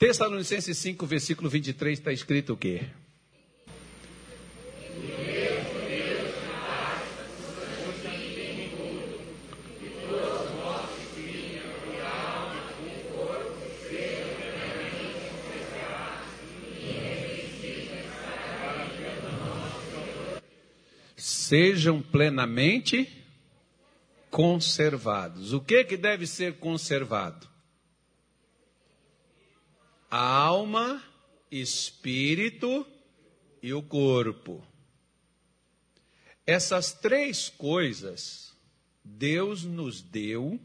Tessalonicenses 5, versículo 23, está escrito o quê? sejam plenamente conservados. O que que deve ser conservado? A alma, espírito e o corpo. Essas três coisas Deus nos deu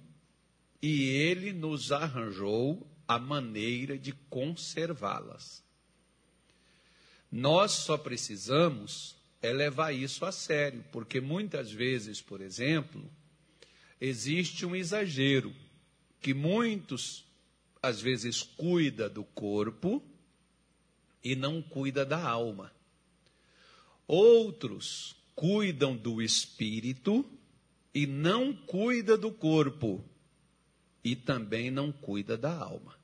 e ele nos arranjou a maneira de conservá-las. Nós só precisamos é levar isso a sério, porque muitas vezes, por exemplo, existe um exagero que muitos às vezes cuida do corpo e não cuida da alma. Outros cuidam do espírito e não cuida do corpo e também não cuida da alma.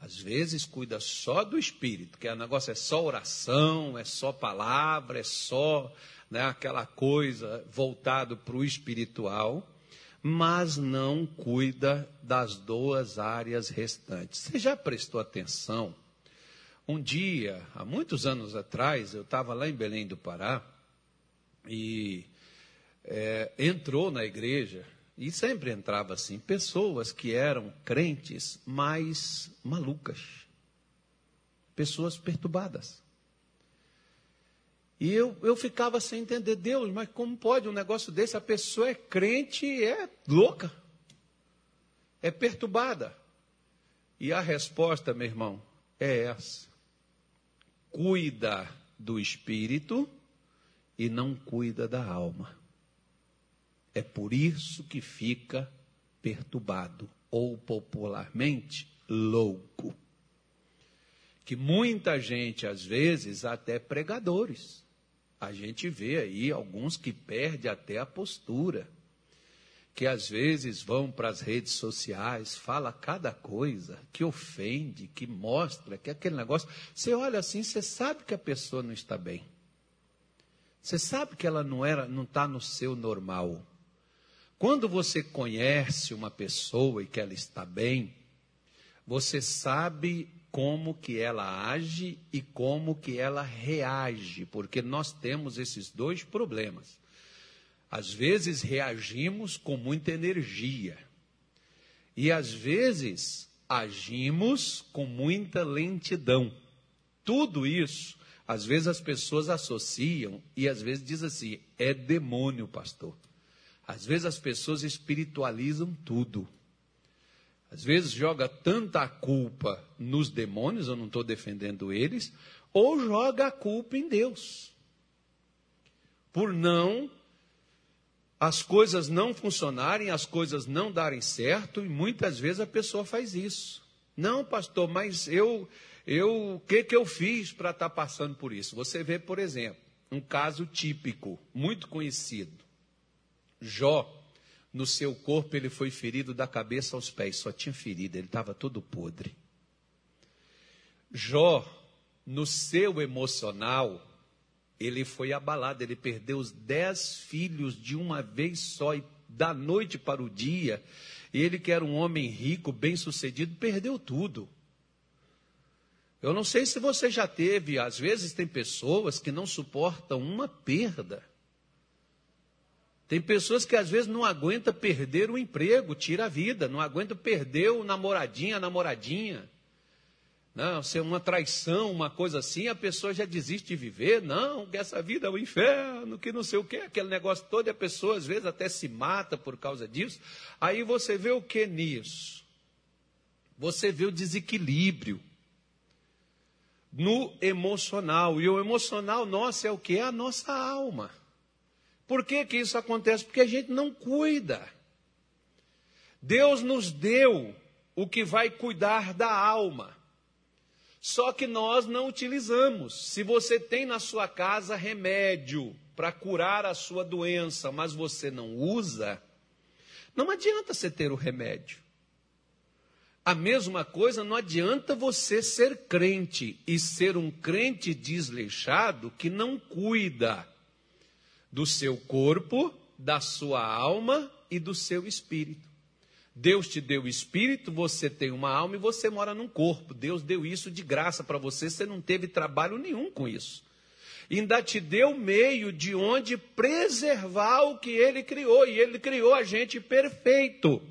Às vezes cuida só do espírito, que o negócio é só oração, é só palavra, é só né, aquela coisa voltado para o espiritual, mas não cuida das duas áreas restantes. Você já prestou atenção? Um dia, há muitos anos atrás, eu estava lá em Belém do Pará e é, entrou na igreja e sempre entrava assim, pessoas que eram crentes, mas malucas. Pessoas perturbadas. E eu, eu ficava sem entender, Deus, mas como pode um negócio desse? A pessoa é crente e é louca, é perturbada. E a resposta, meu irmão, é essa: cuida do espírito e não cuida da alma. É por isso que fica perturbado, ou popularmente, louco. Que muita gente, às vezes, até pregadores, a gente vê aí alguns que perdem até a postura, que às vezes vão para as redes sociais, fala cada coisa que ofende, que mostra, que aquele negócio. Você olha assim, você sabe que a pessoa não está bem. Você sabe que ela não era, não está no seu normal. Quando você conhece uma pessoa e que ela está bem, você sabe como que ela age e como que ela reage, porque nós temos esses dois problemas. Às vezes reagimos com muita energia e às vezes agimos com muita lentidão. Tudo isso, às vezes as pessoas associam e às vezes diz assim: é demônio, pastor. Às vezes as pessoas espiritualizam tudo. Às vezes joga tanta culpa nos demônios, eu não estou defendendo eles, ou joga a culpa em Deus. Por não as coisas não funcionarem, as coisas não darem certo, e muitas vezes a pessoa faz isso. Não, pastor, mas eu, eu, o que que eu fiz para estar tá passando por isso? Você vê, por exemplo, um caso típico, muito conhecido. Jó, no seu corpo, ele foi ferido da cabeça aos pés, só tinha ferida, ele estava todo podre. Jó, no seu emocional, ele foi abalado, ele perdeu os dez filhos de uma vez só, e da noite para o dia, ele que era um homem rico, bem sucedido, perdeu tudo. Eu não sei se você já teve, às vezes tem pessoas que não suportam uma perda. Tem pessoas que às vezes não aguentam perder o emprego, tira a vida, não aguentam perder o namoradinho, a namoradinha. Não, ser uma traição, uma coisa assim, a pessoa já desiste de viver. Não, que essa vida é um inferno, que não sei o que, aquele negócio todo, e a pessoa às vezes até se mata por causa disso. Aí você vê o que nisso? Você vê o desequilíbrio no emocional. E o emocional nosso é o que? É a nossa alma. Por que, que isso acontece? Porque a gente não cuida. Deus nos deu o que vai cuidar da alma. Só que nós não utilizamos. Se você tem na sua casa remédio para curar a sua doença, mas você não usa, não adianta você ter o remédio. A mesma coisa, não adianta você ser crente e ser um crente desleixado que não cuida do seu corpo, da sua alma e do seu espírito. Deus te deu espírito, você tem uma alma e você mora num corpo. Deus deu isso de graça para você, você não teve trabalho nenhum com isso. Ainda te deu meio de onde preservar o que ele criou, e ele criou a gente perfeito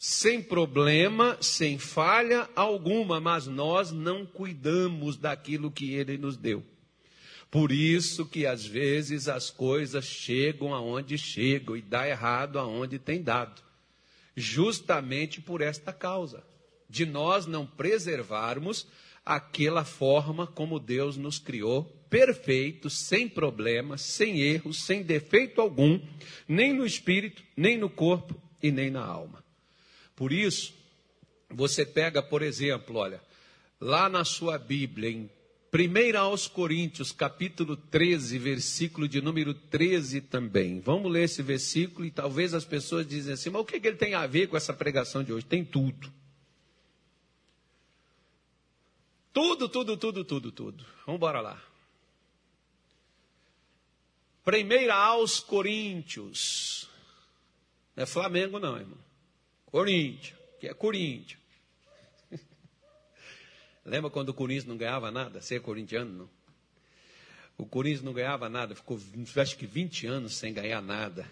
sem problema, sem falha alguma, mas nós não cuidamos daquilo que ele nos deu. Por isso que às vezes as coisas chegam aonde chegam e dá errado aonde tem dado. Justamente por esta causa, de nós não preservarmos aquela forma como Deus nos criou, perfeito, sem problemas, sem erros, sem defeito algum, nem no espírito, nem no corpo e nem na alma. Por isso, você pega, por exemplo, olha, lá na sua Bíblia, em 1 aos Coríntios, capítulo 13, versículo de número 13 também. Vamos ler esse versículo e talvez as pessoas dizem assim, mas o que, que ele tem a ver com essa pregação de hoje? Tem tudo. Tudo, tudo, tudo, tudo, tudo. Vamos embora lá. 1 aos Coríntios. Não é Flamengo não, irmão. Corinthians, que é Corinthians. Lembra quando o Corinthians não ganhava nada? Ser corintiano, não? O Corinthians não ganhava nada, ficou acho que 20 anos sem ganhar nada.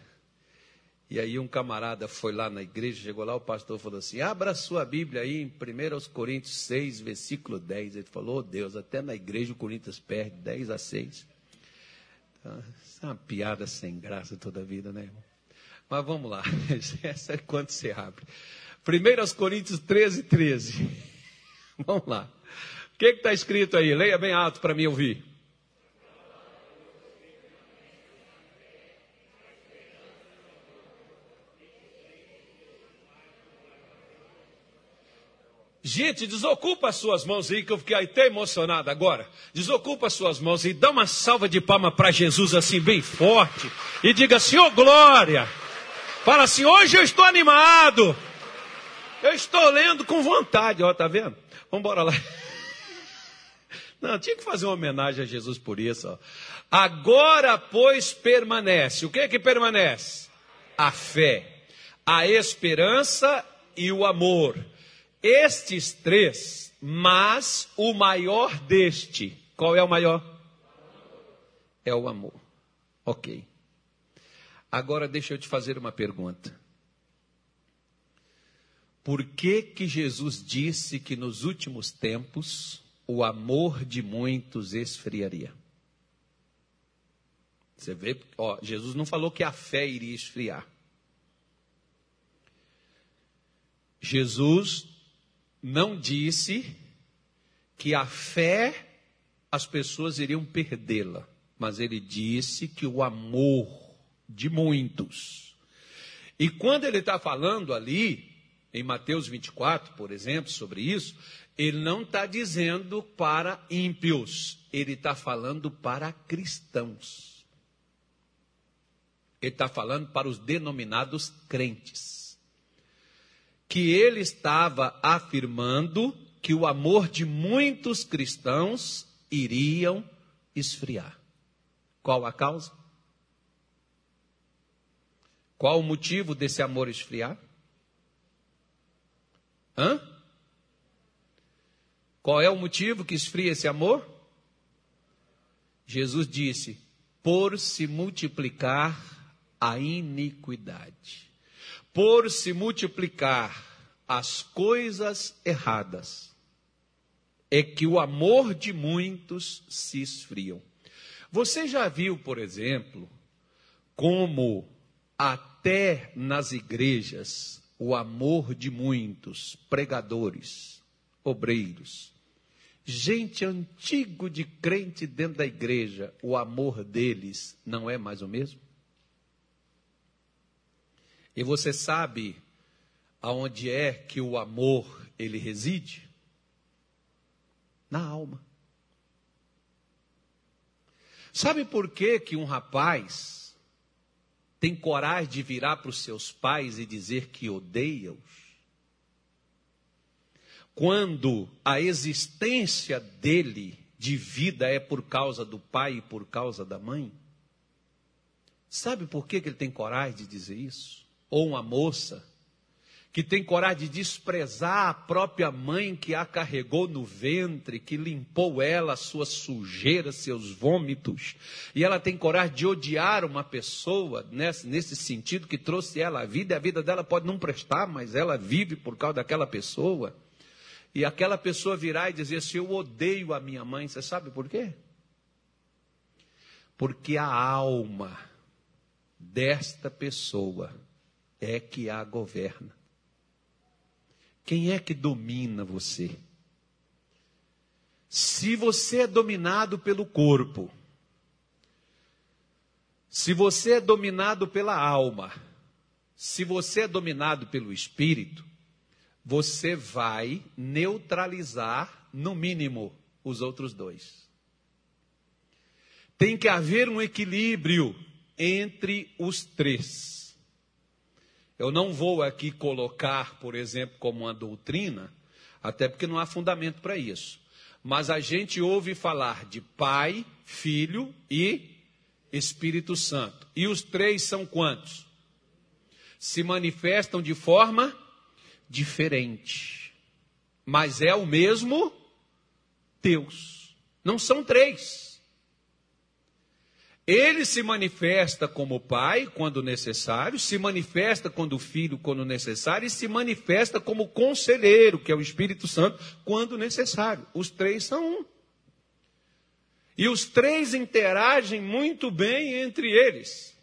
E aí um camarada foi lá na igreja, chegou lá, o pastor falou assim, abra sua Bíblia aí em 1 Coríntios 6, versículo 10. Ele falou, oh Deus, até na igreja o Corinthians perde 10 a 6. Então, isso é uma piada sem graça toda a vida, né, irmão? Mas vamos lá, essa é quando você abre. 1 Coríntios 13, 13. Vamos lá. O que está escrito aí? Leia bem alto para mim ouvir. Gente, desocupa as suas mãos aí, que eu fiquei até emocionado agora. Desocupa as suas mãos e dá uma salva de palma para Jesus assim, bem forte. E diga, Senhor, glória. Fala assim: hoje eu estou animado. Eu estou lendo com vontade, ó, tá vendo? Vamos embora lá. Não, tinha que fazer uma homenagem a Jesus por isso. Ó. Agora, pois, permanece. O que é que permanece? A fé, a esperança e o amor. Estes três, mas o maior deste. Qual é o maior? É o amor. Ok. Agora deixa eu te fazer uma pergunta. Por que que Jesus disse que nos últimos tempos o amor de muitos esfriaria? Você vê, ó, Jesus não falou que a fé iria esfriar. Jesus não disse que a fé as pessoas iriam perdê-la, mas ele disse que o amor de muitos. E quando ele está falando ali, em Mateus 24, por exemplo, sobre isso, ele não está dizendo para ímpios, ele está falando para cristãos. Ele está falando para os denominados crentes. Que ele estava afirmando que o amor de muitos cristãos iriam esfriar. Qual a causa? Qual o motivo desse amor esfriar? Hã? Qual é o motivo que esfria esse amor? Jesus disse: por se multiplicar a iniquidade, por se multiplicar as coisas erradas, é que o amor de muitos se esfriam. Você já viu, por exemplo, como até nas igrejas, o amor de muitos pregadores, obreiros, gente antigo de crente dentro da igreja, o amor deles não é mais o mesmo? E você sabe aonde é que o amor ele reside? Na alma. Sabe por que que um rapaz tem coragem de virar para os seus pais e dizer que odeia-os? quando a existência dele de vida é por causa do pai e por causa da mãe? Sabe por que, que ele tem coragem de dizer isso? Ou uma moça que tem coragem de desprezar a própria mãe que a carregou no ventre, que limpou ela, sua sujeira, seus vômitos, e ela tem coragem de odiar uma pessoa nesse, nesse sentido que trouxe ela à vida, e a vida dela pode não prestar, mas ela vive por causa daquela pessoa. E aquela pessoa virar e dizer assim: Eu odeio a minha mãe, você sabe por quê? Porque a alma desta pessoa é que a governa. Quem é que domina você? Se você é dominado pelo corpo, se você é dominado pela alma, se você é dominado pelo espírito, você vai neutralizar, no mínimo, os outros dois. Tem que haver um equilíbrio entre os três. Eu não vou aqui colocar, por exemplo, como uma doutrina, até porque não há fundamento para isso. Mas a gente ouve falar de Pai, Filho e Espírito Santo. E os três são quantos? Se manifestam de forma diferente. Mas é o mesmo Deus. Não são três. Ele se manifesta como pai quando necessário, se manifesta quando filho quando necessário e se manifesta como conselheiro, que é o Espírito Santo, quando necessário. Os três são um. E os três interagem muito bem entre eles.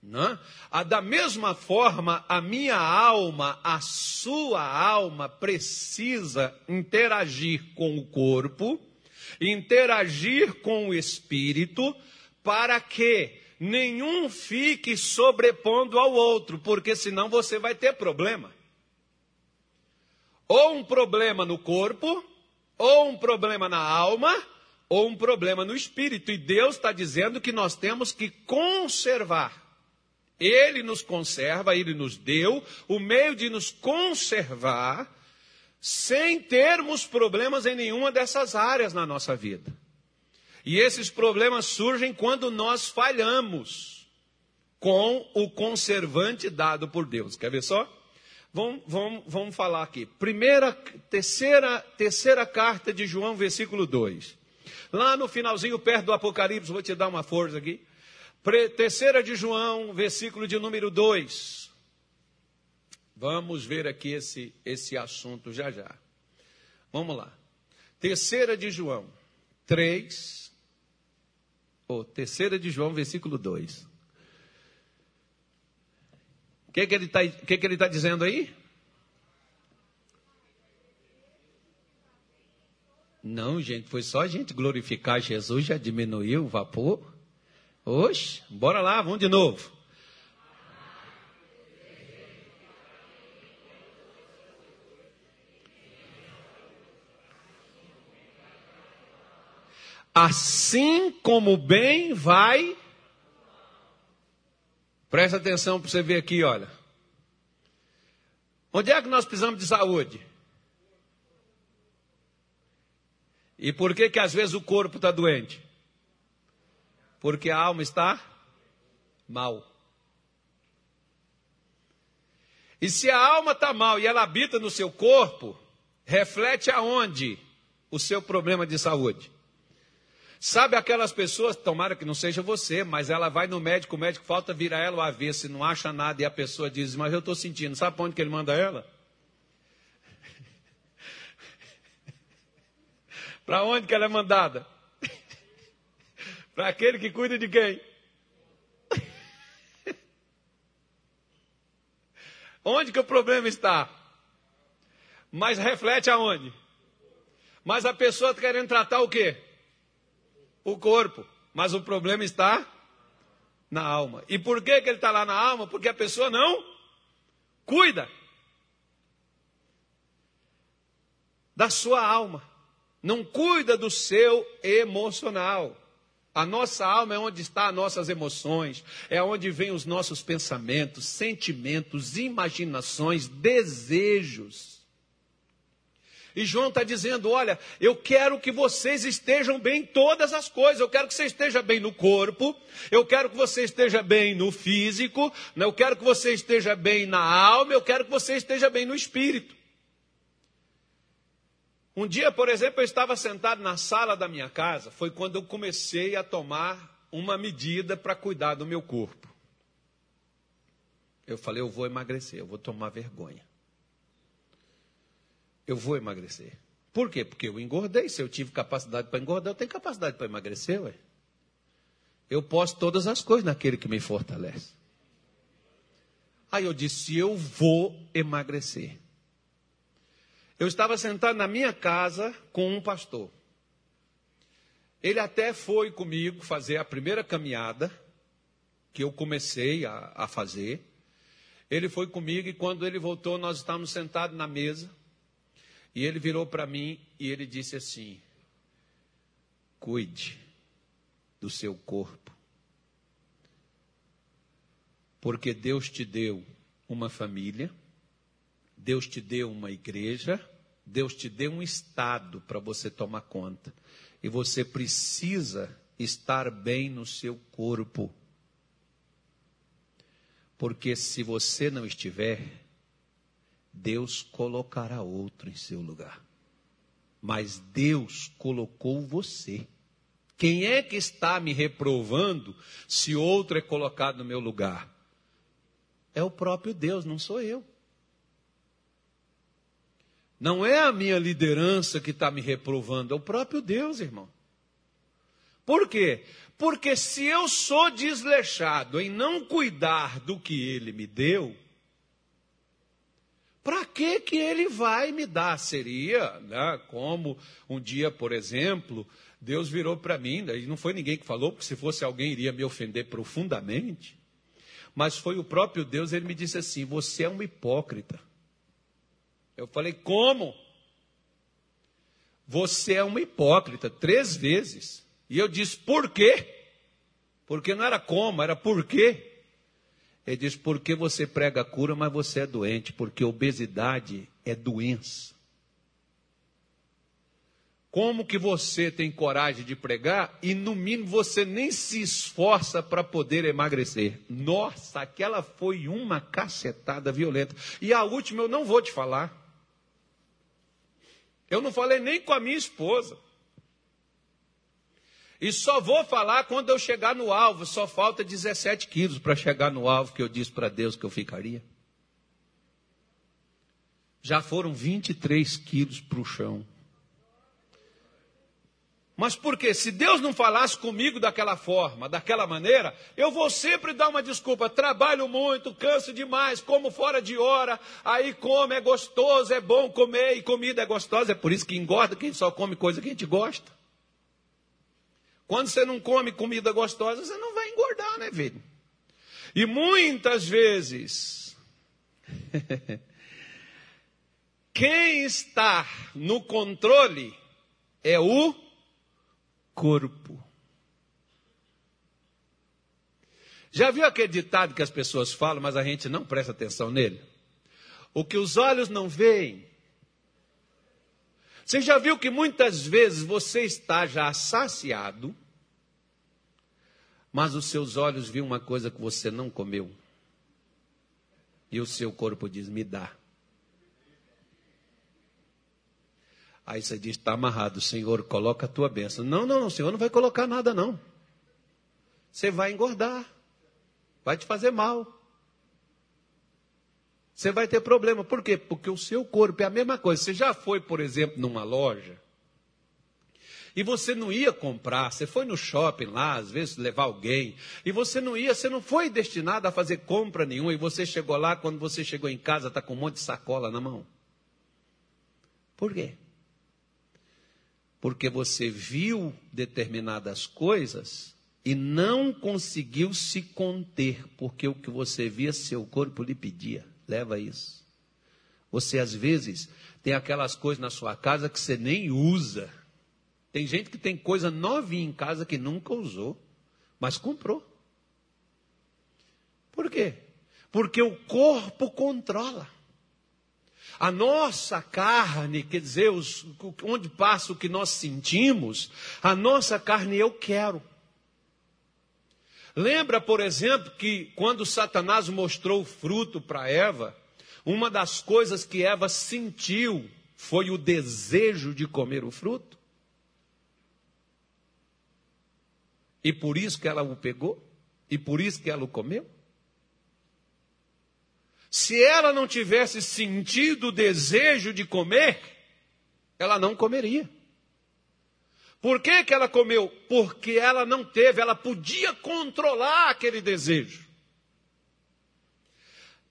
Não? A, da mesma forma, a minha alma, a sua alma precisa interagir com o corpo, interagir com o espírito, para que nenhum fique sobrepondo ao outro, porque senão você vai ter problema. Ou um problema no corpo, ou um problema na alma, ou um problema no espírito. E Deus está dizendo que nós temos que conservar. Ele nos conserva, ele nos deu o meio de nos conservar sem termos problemas em nenhuma dessas áreas na nossa vida. E esses problemas surgem quando nós falhamos com o conservante dado por Deus. Quer ver só? Vamos, vamos, vamos falar aqui. Primeira, terceira, terceira carta de João, versículo 2. Lá no finalzinho, perto do Apocalipse, vou te dar uma força aqui. Terceira de João, versículo de número 2. Vamos ver aqui esse, esse assunto já já. Vamos lá. Terceira de João, 3, ou terceira de João, versículo 2. O que, que ele está que que ele tá dizendo aí? Não, gente, foi só a gente glorificar Jesus, já diminuiu o vapor. Oxe, bora lá, vamos de novo. Assim como o bem vai. Presta atenção para você ver aqui, olha. Onde é que nós precisamos de saúde? E por que que às vezes o corpo está doente? Porque a alma está mal. E se a alma está mal e ela habita no seu corpo, reflete aonde o seu problema de saúde? Sabe aquelas pessoas, tomara que não seja você, mas ela vai no médico, o médico falta virar ela o avesso não acha nada, e a pessoa diz, mas eu estou sentindo, sabe para onde que ele manda ela? para onde que ela é mandada? para aquele que cuida de quem? onde que o problema está? Mas reflete aonde? Mas a pessoa está querendo tratar o quê? O corpo, mas o problema está na alma. E por que, que ele está lá na alma? Porque a pessoa não cuida da sua alma, não cuida do seu emocional. A nossa alma é onde estão as nossas emoções, é onde vêm os nossos pensamentos, sentimentos, imaginações, desejos. E João está dizendo: olha, eu quero que vocês estejam bem em todas as coisas. Eu quero que você esteja bem no corpo, eu quero que você esteja bem no físico, eu quero que você esteja bem na alma, eu quero que você esteja bem no espírito. Um dia, por exemplo, eu estava sentado na sala da minha casa, foi quando eu comecei a tomar uma medida para cuidar do meu corpo. Eu falei, eu vou emagrecer, eu vou tomar vergonha. Eu vou emagrecer. Por quê? Porque eu engordei. Se eu tive capacidade para engordar, eu tenho capacidade para emagrecer, ué. Eu posso todas as coisas naquele que me fortalece. Aí eu disse, eu vou emagrecer. Eu estava sentado na minha casa com um pastor. Ele até foi comigo fazer a primeira caminhada que eu comecei a, a fazer. Ele foi comigo e quando ele voltou, nós estávamos sentados na mesa. E ele virou para mim e ele disse assim: Cuide do seu corpo. Porque Deus te deu uma família, Deus te deu uma igreja, Deus te deu um estado para você tomar conta. E você precisa estar bem no seu corpo. Porque se você não estiver, Deus colocará outro em seu lugar. Mas Deus colocou você. Quem é que está me reprovando se outro é colocado no meu lugar? É o próprio Deus, não sou eu. Não é a minha liderança que está me reprovando, é o próprio Deus, irmão. Por quê? Porque se eu sou desleixado em não cuidar do que ele me deu, para que que ele vai me dar? Seria, né, como um dia, por exemplo, Deus virou para mim, e não foi ninguém que falou, porque se fosse alguém iria me ofender profundamente. Mas foi o próprio Deus, ele me disse assim: "Você é um hipócrita". Eu falei: "Como?" Você é um hipócrita, três vezes. E eu disse, por quê? Porque não era como, era por quê. Ele diz, porque você prega cura, mas você é doente, porque obesidade é doença. Como que você tem coragem de pregar e no mínimo você nem se esforça para poder emagrecer? Nossa, aquela foi uma cacetada violenta. E a última eu não vou te falar. Eu não falei nem com a minha esposa. E só vou falar quando eu chegar no alvo. Só falta 17 quilos para chegar no alvo que eu disse para Deus que eu ficaria. Já foram 23 quilos para o chão. Mas por quê? Se Deus não falasse comigo daquela forma, daquela maneira, eu vou sempre dar uma desculpa. Trabalho muito, canso demais, como fora de hora, aí come, é gostoso, é bom comer, e comida é gostosa. É por isso que engorda quem só come coisa que a gente gosta. Quando você não come comida gostosa, você não vai engordar, né, filho? E muitas vezes, quem está no controle é o corpo. Já viu aquele ditado que as pessoas falam, mas a gente não presta atenção nele? O que os olhos não veem. Você já viu que muitas vezes você está já saciado, mas os seus olhos viram uma coisa que você não comeu. E o seu corpo diz: me dá. Aí você diz: está amarrado, Senhor, coloca a tua bênção. Não, não, não, Senhor não vai colocar nada, não. Você vai engordar, vai te fazer mal. Você vai ter problema. Por quê? Porque o seu corpo é a mesma coisa. Você já foi, por exemplo, numa loja e você não ia comprar, você foi no shopping lá, às vezes levar alguém, e você não ia, você não foi destinado a fazer compra nenhuma, e você chegou lá, quando você chegou em casa, está com um monte de sacola na mão. Por quê? Porque você viu determinadas coisas e não conseguiu se conter, porque o que você via, seu corpo lhe pedia. Leva isso. Você às vezes tem aquelas coisas na sua casa que você nem usa. Tem gente que tem coisa novinha em casa que nunca usou, mas comprou. Por quê? Porque o corpo controla. A nossa carne, quer dizer, os, onde passa o que nós sentimos, a nossa carne eu quero. Lembra, por exemplo, que quando Satanás mostrou o fruto para Eva, uma das coisas que Eva sentiu foi o desejo de comer o fruto? E por isso que ela o pegou? E por isso que ela o comeu? Se ela não tivesse sentido o desejo de comer, ela não comeria. Por que, que ela comeu? Porque ela não teve, ela podia controlar aquele desejo.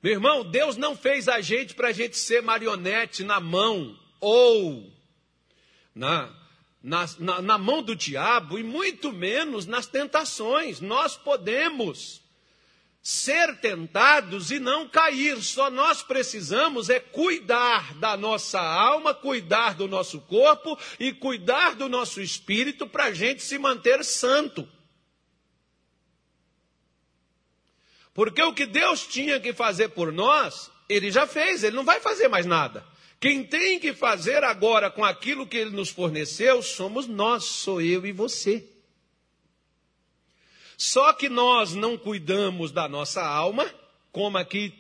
Meu irmão, Deus não fez a gente para a gente ser marionete na mão ou na, na, na, na mão do diabo, e muito menos nas tentações. Nós podemos ser tentados e não cair. Só nós precisamos é cuidar da nossa alma, cuidar do nosso corpo e cuidar do nosso espírito para a gente se manter santo. Porque o que Deus tinha que fazer por nós, Ele já fez, Ele não vai fazer mais nada. Quem tem que fazer agora com aquilo que Ele nos forneceu somos nós, sou eu e você. Só que nós não cuidamos da nossa alma, como aqui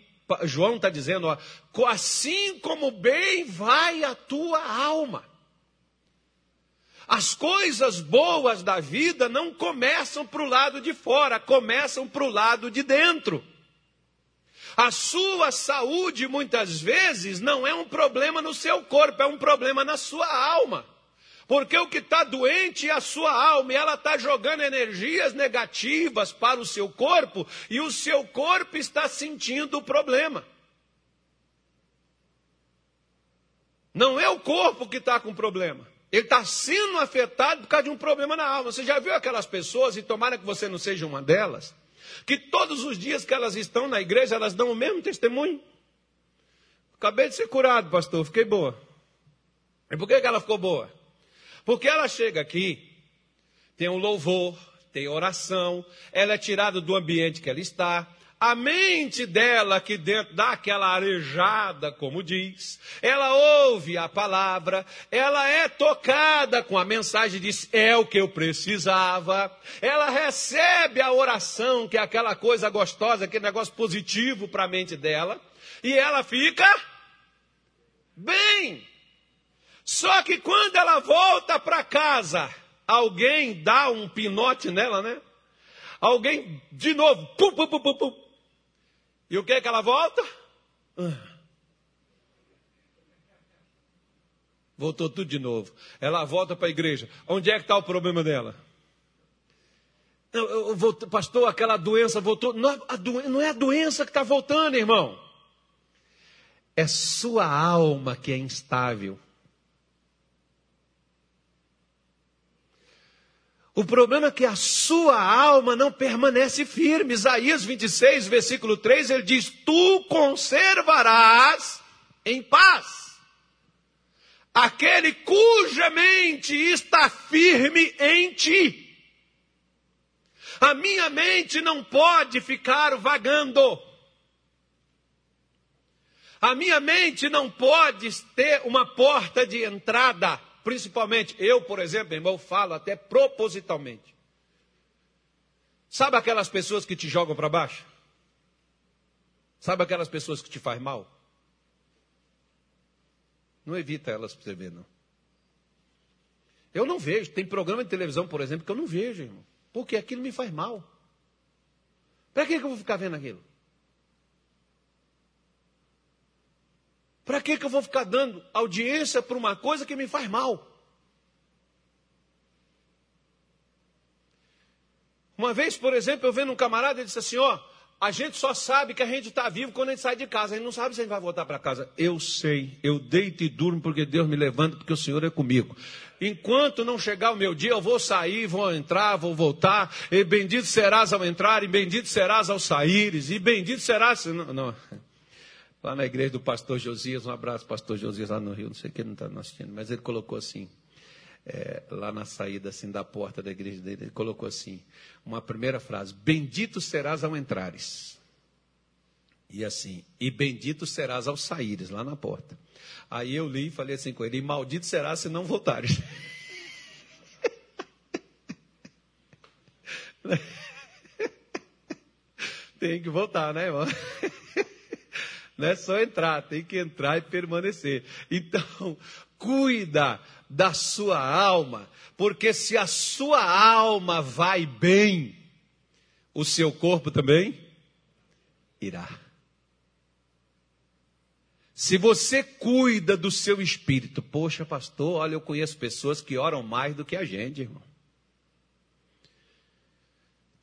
João está dizendo, ó, assim como bem vai a tua alma. As coisas boas da vida não começam para o lado de fora, começam para o lado de dentro. A sua saúde, muitas vezes, não é um problema no seu corpo, é um problema na sua alma. Porque o que está doente é a sua alma, e ela está jogando energias negativas para o seu corpo, e o seu corpo está sentindo o problema. Não é o corpo que está com problema. Ele está sendo afetado por causa de um problema na alma. Você já viu aquelas pessoas, e tomara que você não seja uma delas, que todos os dias que elas estão na igreja, elas dão o mesmo testemunho? Acabei de ser curado, pastor, fiquei boa. E por que, que ela ficou boa? Porque ela chega aqui, tem um louvor, tem oração, ela é tirada do ambiente que ela está, a mente dela aqui dentro dá aquela arejada, como diz. Ela ouve a palavra, ela é tocada com a mensagem, diz: é o que eu precisava. Ela recebe a oração, que é aquela coisa gostosa, aquele negócio positivo para a mente dela, e ela fica bem. Só que quando ela volta para casa, alguém dá um pinote nela, né? Alguém, de novo, pum, pum, pum, pum, pum. E o que é que ela volta? Voltou tudo de novo. Ela volta para a igreja. Onde é que está o problema dela? Eu, eu, eu, pastor, aquela doença voltou. Não, não é a doença que está voltando, irmão. É sua alma que é instável. O problema é que a sua alma não permanece firme. Isaías 26, versículo 3, ele diz: Tu conservarás em paz aquele cuja mente está firme em ti. A minha mente não pode ficar vagando. A minha mente não pode ter uma porta de entrada. Principalmente, eu, por exemplo, irmão, falo até propositalmente. Sabe aquelas pessoas que te jogam para baixo? Sabe aquelas pessoas que te fazem mal? Não evita elas para você ver, não. Eu não vejo. Tem programa de televisão, por exemplo, que eu não vejo, irmão. Porque aquilo me faz mal. Para que, que eu vou ficar vendo aquilo? Para que, que eu vou ficar dando audiência para uma coisa que me faz mal? Uma vez, por exemplo, eu vendo um camarada, ele disse assim: Ó, a gente só sabe que a gente está vivo quando a gente sai de casa, a gente não sabe se a gente vai voltar para casa. Eu sei, eu deito e durmo porque Deus me levanta, porque o Senhor é comigo. Enquanto não chegar o meu dia, eu vou sair, vou entrar, vou voltar, e bendito serás ao entrar, e bendito serás ao saíres, e bendito serás. Não, não lá na igreja do pastor Josias, um abraço, pastor Josias, lá no Rio, não sei quem não está assistindo, mas ele colocou assim, é, lá na saída assim da porta da igreja dele, ele colocou assim, uma primeira frase, bendito serás ao entrares. E assim, e bendito serás ao saíres, lá na porta. Aí eu li e falei assim com ele: e maldito serás se não voltares. tem que voltar, né, irmão? Não é só entrar, tem que entrar e permanecer. Então, cuida da sua alma, porque se a sua alma vai bem, o seu corpo também irá. Se você cuida do seu espírito, poxa, pastor, olha, eu conheço pessoas que oram mais do que a gente, irmão.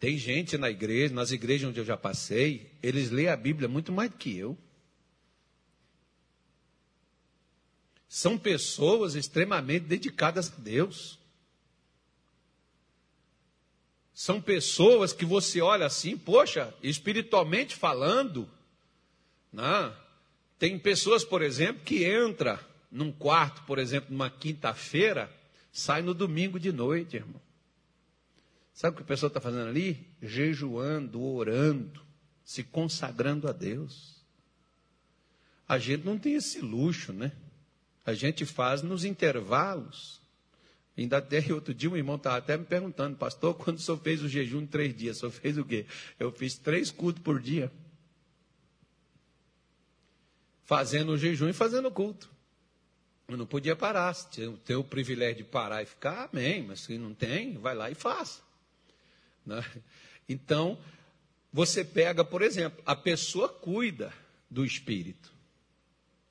Tem gente na igreja, nas igrejas onde eu já passei, eles leem a Bíblia muito mais do que eu. São pessoas extremamente dedicadas a Deus. São pessoas que você olha assim, poxa, espiritualmente falando, né? tem pessoas, por exemplo, que entra num quarto, por exemplo, numa quinta-feira, sai no domingo de noite, irmão. Sabe o que a pessoa está fazendo ali? Jejuando, orando, se consagrando a Deus. A gente não tem esse luxo, né? A gente faz nos intervalos. Ainda até outro dia um irmão estava até me perguntando, pastor, quando o senhor fez o jejum em três dias, o senhor fez o quê? Eu fiz três cultos por dia. Fazendo o jejum e fazendo o culto. Eu não podia parar. Se tem o privilégio de parar e ficar, amém. Mas se não tem, vai lá e faça. Né? Então, você pega, por exemplo, a pessoa cuida do espírito,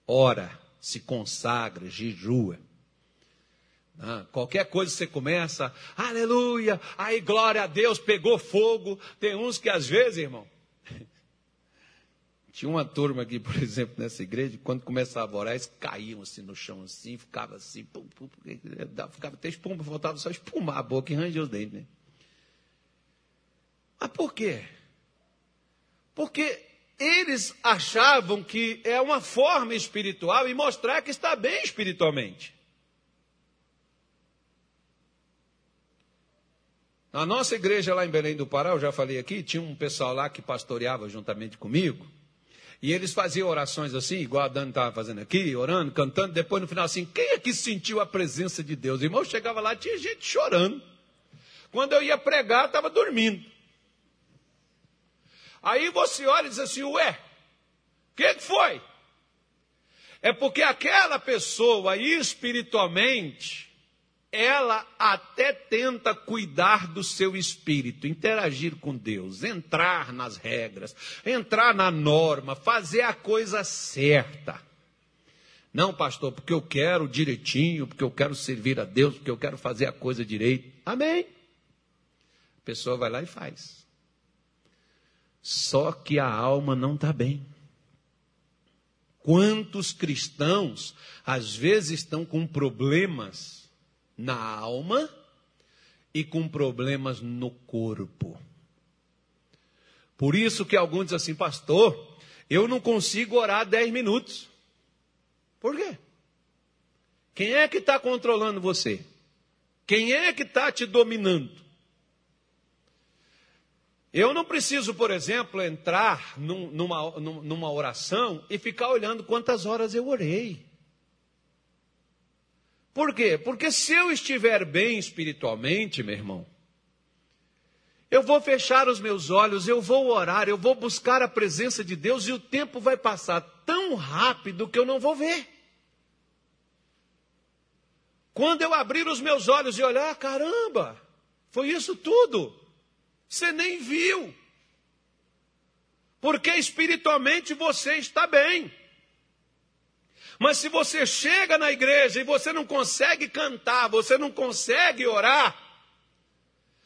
ora, se consagra, jejua. Né? qualquer coisa você começa, aleluia, aí glória a Deus, pegou fogo. Tem uns que às vezes, irmão, tinha uma turma aqui, por exemplo, nessa igreja, quando começava a orar, eles caíam assim no chão, assim, ficava assim, pum, pum, ficava até espuma, faltava só espumar a boca e ranger os dentes, né? Mas por quê? Porque eles achavam que é uma forma espiritual e mostrar que está bem espiritualmente. Na nossa igreja lá em Belém do Pará, eu já falei aqui, tinha um pessoal lá que pastoreava juntamente comigo. E eles faziam orações assim, igual a Dani estava fazendo aqui, orando, cantando. Depois no final assim, quem é que sentiu a presença de Deus? Irmão chegava lá, tinha gente chorando. Quando eu ia pregar, estava dormindo. Aí você olha e diz assim: Ué, o que, que foi? É porque aquela pessoa espiritualmente, ela até tenta cuidar do seu espírito, interagir com Deus, entrar nas regras, entrar na norma, fazer a coisa certa. Não, pastor, porque eu quero direitinho, porque eu quero servir a Deus, porque eu quero fazer a coisa direito. Amém. A pessoa vai lá e faz. Só que a alma não está bem. Quantos cristãos, às vezes, estão com problemas na alma e com problemas no corpo. Por isso que alguns dizem assim, pastor, eu não consigo orar dez minutos. Por quê? Quem é que está controlando você? Quem é que está te dominando? Eu não preciso, por exemplo, entrar num, numa, numa oração e ficar olhando quantas horas eu orei. Por quê? Porque se eu estiver bem espiritualmente, meu irmão, eu vou fechar os meus olhos, eu vou orar, eu vou buscar a presença de Deus e o tempo vai passar tão rápido que eu não vou ver. Quando eu abrir os meus olhos e olhar, caramba, foi isso tudo. Você nem viu. Porque espiritualmente você está bem. Mas se você chega na igreja e você não consegue cantar, você não consegue orar,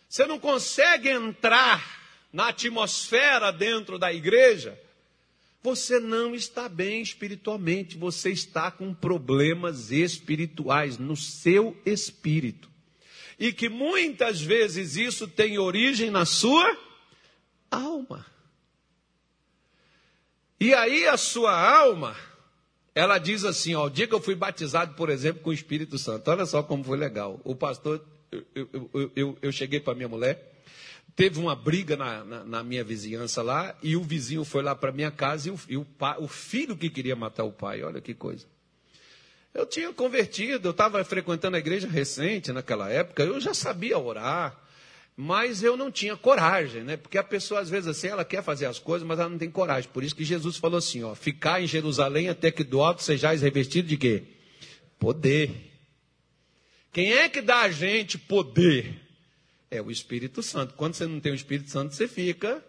você não consegue entrar na atmosfera dentro da igreja, você não está bem espiritualmente, você está com problemas espirituais no seu espírito e que muitas vezes isso tem origem na sua alma. E aí a sua alma, ela diz assim, ó, o dia que eu fui batizado, por exemplo, com o Espírito Santo, olha só como foi legal. O pastor, eu, eu, eu, eu cheguei para minha mulher, teve uma briga na, na, na, minha vizinhança lá, e o vizinho foi lá para minha casa, e, o, e o, pai, o, filho que queria matar o pai, olha que coisa. Eu tinha convertido, eu estava frequentando a igreja recente naquela época, eu já sabia orar, mas eu não tinha coragem, né? Porque a pessoa, às vezes, assim, ela quer fazer as coisas, mas ela não tem coragem. Por isso que Jesus falou assim, ó, ficar em Jerusalém até que do alto sejais revestido de quê? Poder. Quem é que dá a gente poder? É o Espírito Santo. Quando você não tem o Espírito Santo, você fica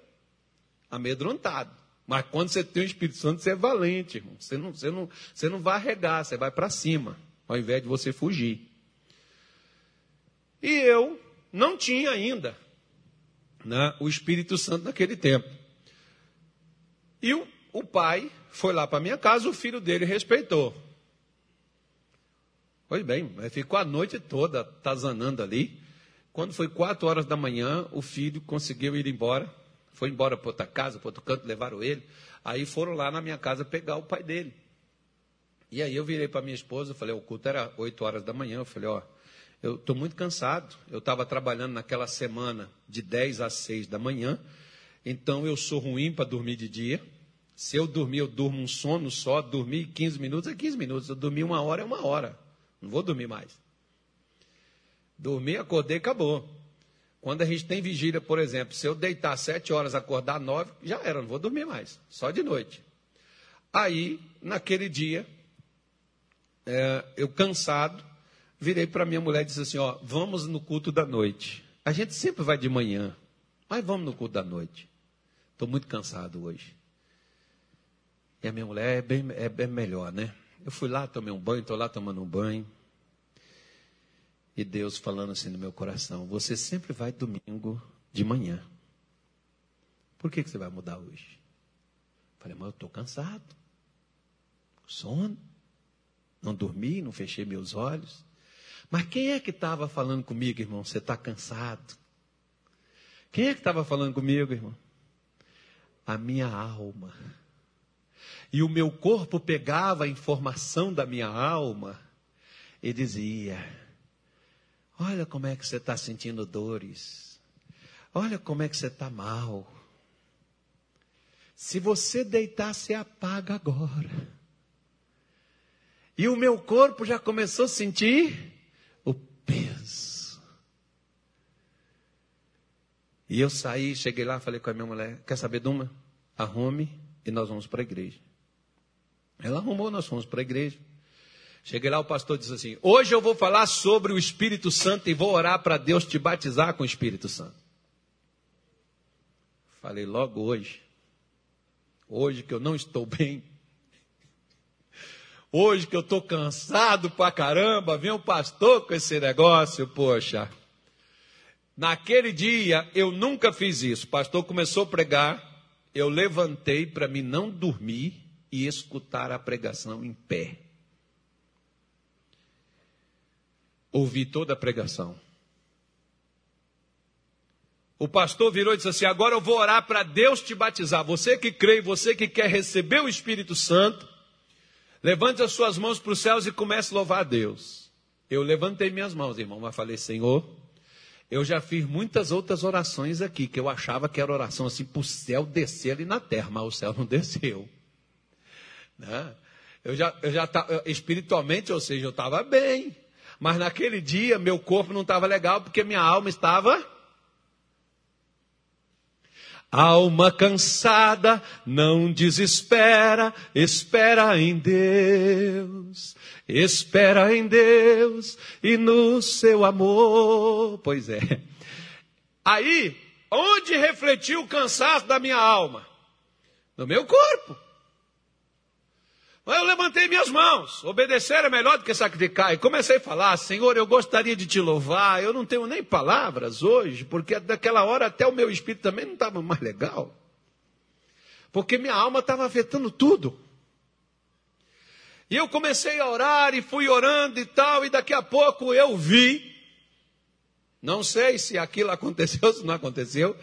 amedrontado. Mas quando você tem o Espírito Santo, você é valente, irmão. Você não, você não, você não vai arregar, você vai para cima, ao invés de você fugir. E eu não tinha ainda né, o Espírito Santo naquele tempo. E o, o pai foi lá para minha casa, o filho dele respeitou. Pois bem, ficou a noite toda tazanando ali. Quando foi quatro horas da manhã, o filho conseguiu ir embora. Foi embora para outra casa, para outro canto, levaram ele. Aí foram lá na minha casa pegar o pai dele. E aí eu virei para minha esposa, falei, o culto era oito horas da manhã. Eu falei, ó, eu estou muito cansado. Eu estava trabalhando naquela semana de 10 às 6 da manhã. Então eu sou ruim para dormir de dia. Se eu dormir, eu durmo um sono só. Dormir 15 minutos é 15 minutos. Eu dormir uma hora, é uma hora. Não vou dormir mais. Dormi, acordei, acabou. Quando a gente tem vigília, por exemplo, se eu deitar sete horas, acordar nove, já era, não vou dormir mais, só de noite. Aí, naquele dia, é, eu cansado, virei para minha mulher e disse assim: Ó, vamos no culto da noite. A gente sempre vai de manhã, mas vamos no culto da noite. Estou muito cansado hoje. E a minha mulher é bem, é bem melhor, né? Eu fui lá, tomei um banho, estou lá tomando um banho. E Deus falando assim no meu coração: Você sempre vai domingo de manhã. Por que, que você vai mudar hoje? Falei, mas eu estou cansado. Sono. Não dormi, não fechei meus olhos. Mas quem é que estava falando comigo, irmão? Você está cansado. Quem é que estava falando comigo, irmão? A minha alma e o meu corpo pegava a informação da minha alma e dizia: Olha como é que você está sentindo dores, olha como é que você está mal. Se você deitar, se apaga agora. E o meu corpo já começou a sentir o peso. E eu saí, cheguei lá, falei com a minha mulher: Quer saber de uma? Arrume e nós vamos para a igreja. Ela arrumou, nós fomos para a igreja. Cheguei lá, o pastor disse assim: Hoje eu vou falar sobre o Espírito Santo e vou orar para Deus te batizar com o Espírito Santo. Falei logo hoje. Hoje que eu não estou bem. Hoje que eu estou cansado pra caramba, vem o pastor com esse negócio, poxa. Naquele dia eu nunca fiz isso. O pastor começou a pregar, eu levantei para mim não dormir e escutar a pregação em pé. Ouvi toda a pregação. O pastor virou e disse assim: Agora eu vou orar para Deus te batizar. Você que crê, você que quer receber o Espírito Santo, levante as suas mãos para os céus e comece a louvar a Deus. Eu levantei minhas mãos, irmão, mas falei: Senhor, eu já fiz muitas outras orações aqui, que eu achava que era oração assim para o céu descer ali na terra, mas o céu não desceu. Né? Eu já, eu já espiritualmente, ou seja, eu estava bem. Mas naquele dia, meu corpo não estava legal, porque minha alma estava. Alma cansada, não desespera, espera em Deus, espera em Deus e no seu amor. Pois é. Aí, onde refletiu o cansaço da minha alma? No meu corpo. Eu levantei minhas mãos. Obedecer é melhor do que sacrificar. E comecei a falar: Senhor, eu gostaria de te louvar. Eu não tenho nem palavras hoje, porque daquela hora até o meu espírito também não estava mais legal. Porque minha alma estava afetando tudo. E eu comecei a orar e fui orando e tal, e daqui a pouco eu vi. Não sei se aquilo aconteceu, ou se não aconteceu,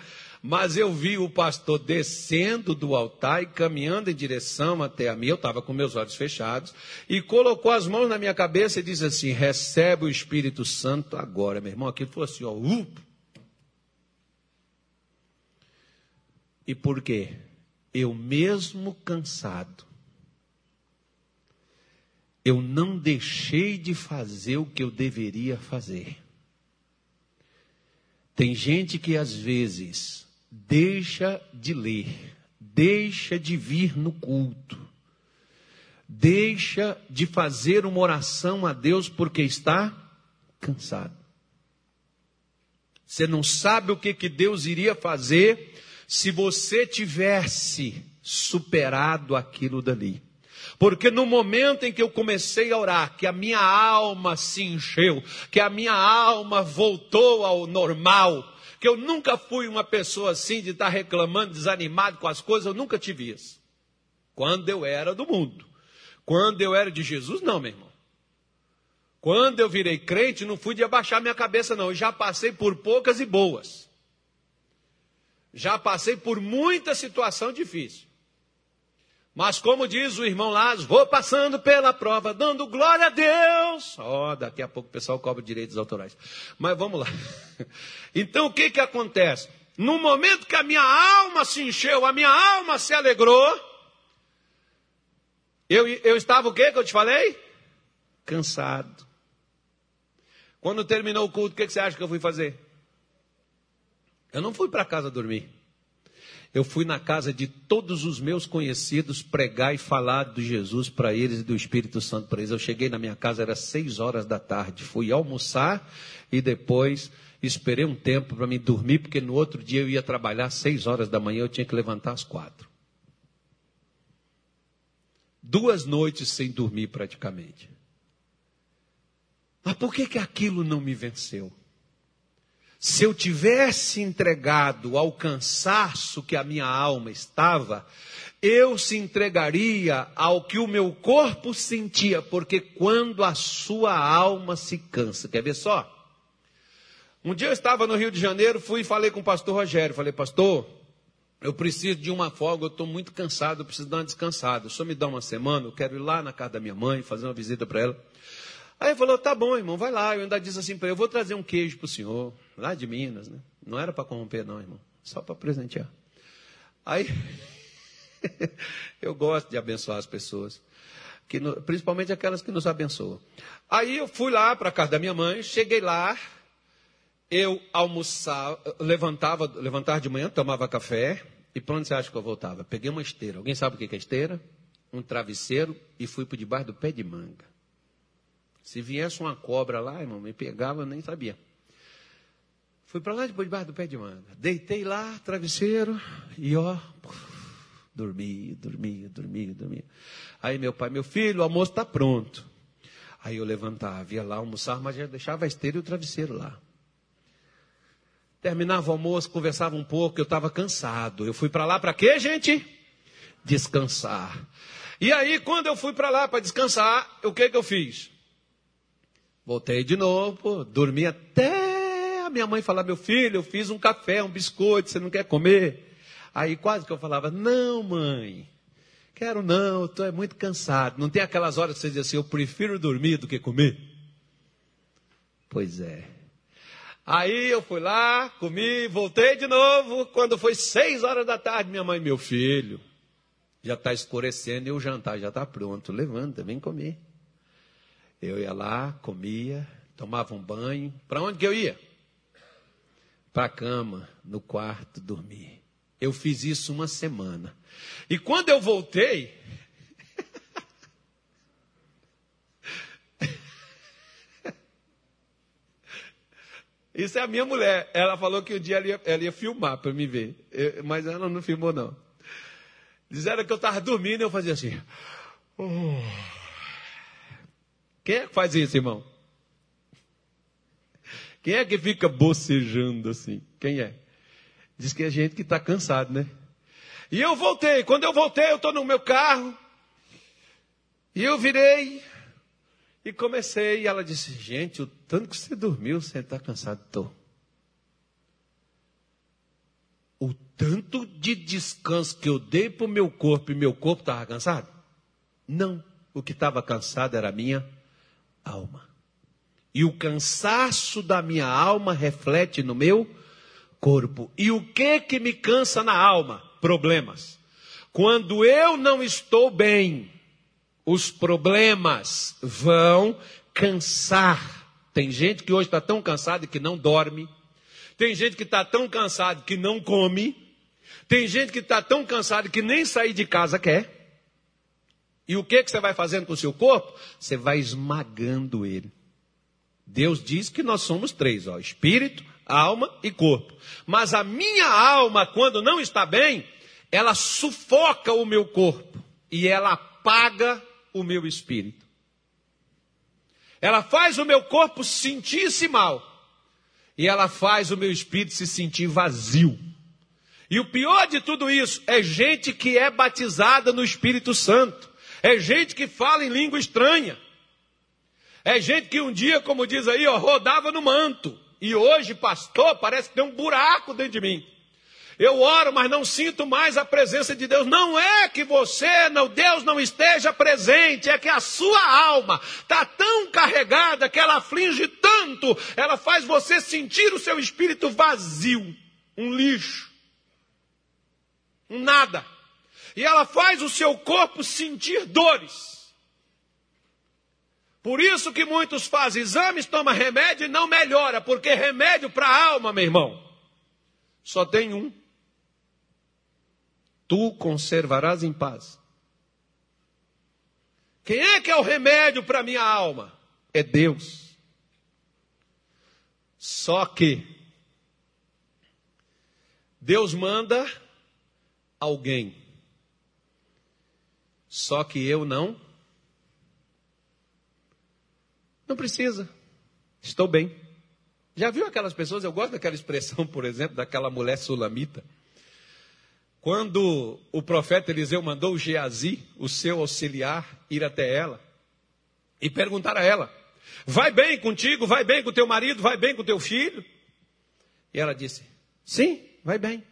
mas eu vi o pastor descendo do altar e caminhando em direção até a mim. Eu estava com meus olhos fechados e colocou as mãos na minha cabeça e disse assim: Recebe o Espírito Santo agora, meu irmão. Aquilo foi assim, ó. Uh. E por quê? Eu mesmo cansado, eu não deixei de fazer o que eu deveria fazer. Tem gente que às vezes deixa de ler, deixa de vir no culto, deixa de fazer uma oração a Deus porque está cansado. Você não sabe o que, que Deus iria fazer se você tivesse superado aquilo dali. Porque no momento em que eu comecei a orar, que a minha alma se encheu, que a minha alma voltou ao normal, que eu nunca fui uma pessoa assim de estar reclamando, desanimado com as coisas, eu nunca tive isso. Quando eu era do mundo. Quando eu era de Jesus, não, meu irmão. Quando eu virei crente, não fui de abaixar minha cabeça, não. Eu já passei por poucas e boas. Já passei por muita situação difícil. Mas como diz o irmão Lázaro, vou passando pela prova, dando glória a Deus. Ó, oh, daqui a pouco o pessoal cobra direitos autorais. Mas vamos lá. Então o que que acontece? No momento que a minha alma se encheu, a minha alma se alegrou, eu, eu estava o que que eu te falei? Cansado. Quando terminou o culto, o que, que você acha que eu fui fazer? Eu não fui para casa dormir. Eu fui na casa de todos os meus conhecidos pregar e falar de Jesus para eles e do Espírito Santo para eles. Eu cheguei na minha casa, era seis horas da tarde. Fui almoçar e depois esperei um tempo para me dormir, porque no outro dia eu ia trabalhar seis horas da manhã, eu tinha que levantar às quatro. Duas noites sem dormir praticamente. Mas por que, que aquilo não me venceu? Se eu tivesse entregado ao cansaço que a minha alma estava, eu se entregaria ao que o meu corpo sentia, porque quando a sua alma se cansa, quer ver só? Um dia eu estava no Rio de Janeiro, fui e falei com o pastor Rogério, falei, pastor, eu preciso de uma folga, eu estou muito cansado, eu preciso dar uma descansada. O senhor me dá uma semana, eu quero ir lá na casa da minha mãe, fazer uma visita para ela. Aí ele falou, tá bom, irmão, vai lá. Eu ainda disse assim para ele, eu vou trazer um queijo para o senhor, lá de Minas, né? Não era para corromper não, irmão, só para presentear. Aí, eu gosto de abençoar as pessoas, que, principalmente aquelas que nos abençoam. Aí eu fui lá para a casa da minha mãe, cheguei lá, eu almoçava, levantava, levantava de manhã, tomava café, e para onde você acha que eu voltava? Peguei uma esteira. Alguém sabe o que é esteira? Um travesseiro e fui por debaixo do pé de manga. Se viesse uma cobra lá, irmão, me pegava, eu nem sabia. Fui para lá debaixo do pé de manga. Deitei lá, travesseiro, e ó, dormi, dormi, dormi, dormi. Aí meu pai, meu filho, o almoço está pronto. Aí eu levantava, ia lá almoçar, mas já deixava a esteira e o travesseiro lá. Terminava o almoço, conversava um pouco, eu estava cansado. Eu fui para lá para quê, gente? Descansar. E aí, quando eu fui para lá para descansar, o que que eu fiz? Voltei de novo, dormi até a minha mãe falar: Meu filho, eu fiz um café, um biscoito, você não quer comer? Aí quase que eu falava: Não, mãe, quero não, estou é muito cansado. Não tem aquelas horas que você diz assim: Eu prefiro dormir do que comer? Pois é. Aí eu fui lá, comi, voltei de novo. Quando foi seis horas da tarde, minha mãe, meu filho, já está escurecendo e o jantar já está pronto. Levanta, vem comer. Eu ia lá, comia, tomava um banho. Para onde que eu ia? Para a cama, no quarto, dormir. Eu fiz isso uma semana. E quando eu voltei, Isso é a minha mulher. Ela falou que um dia ela ia, ela ia filmar para me ver. Eu, mas ela não filmou, não. Disseram que eu estava dormindo e eu fazia assim. Oh. Quem é que faz isso, irmão? Quem é que fica bocejando assim? Quem é? Diz que é gente que está cansado, né? E eu voltei. Quando eu voltei, eu estou no meu carro. E eu virei e comecei. E ela disse: Gente, o tanto que você dormiu, você está cansado? Estou. O tanto de descanso que eu dei para o meu corpo e meu corpo estava cansado? Não. O que estava cansado era a minha alma. E o cansaço da minha alma reflete no meu corpo. E o que que me cansa na alma? problemas. Quando eu não estou bem, os problemas vão cansar. Tem gente que hoje está tão cansado que não dorme. Tem gente que está tão cansado que não come. Tem gente que está tão cansado que nem sair de casa quer. E o que, que você vai fazendo com o seu corpo? Você vai esmagando ele. Deus diz que nós somos três, ó, espírito, alma e corpo. Mas a minha alma, quando não está bem, ela sufoca o meu corpo e ela apaga o meu espírito. Ela faz o meu corpo sentir-se mal e ela faz o meu espírito se sentir vazio. E o pior de tudo isso é gente que é batizada no Espírito Santo, é gente que fala em língua estranha, é gente que um dia, como diz aí, ó, rodava no manto. E hoje, pastor, parece que tem um buraco dentro de mim. Eu oro, mas não sinto mais a presença de Deus. Não é que você, não, Deus não esteja presente, é que a sua alma está tão carregada que ela aflige tanto, ela faz você sentir o seu espírito vazio, um lixo, um nada. E ela faz o seu corpo sentir dores. Por isso que muitos fazem exames, tomam remédio e não melhora, porque remédio para a alma, meu irmão, só tem um. Tu conservarás em paz. Quem é que é o remédio para minha alma? É Deus. Só que Deus manda alguém. Só que eu não não precisa. Estou bem. Já viu aquelas pessoas? Eu gosto daquela expressão, por exemplo, daquela mulher sulamita. Quando o profeta Eliseu mandou o Geazi, o seu auxiliar, ir até ela e perguntar a ela: Vai bem contigo? Vai bem com teu marido? Vai bem com teu filho? E ela disse: Sim, vai bem.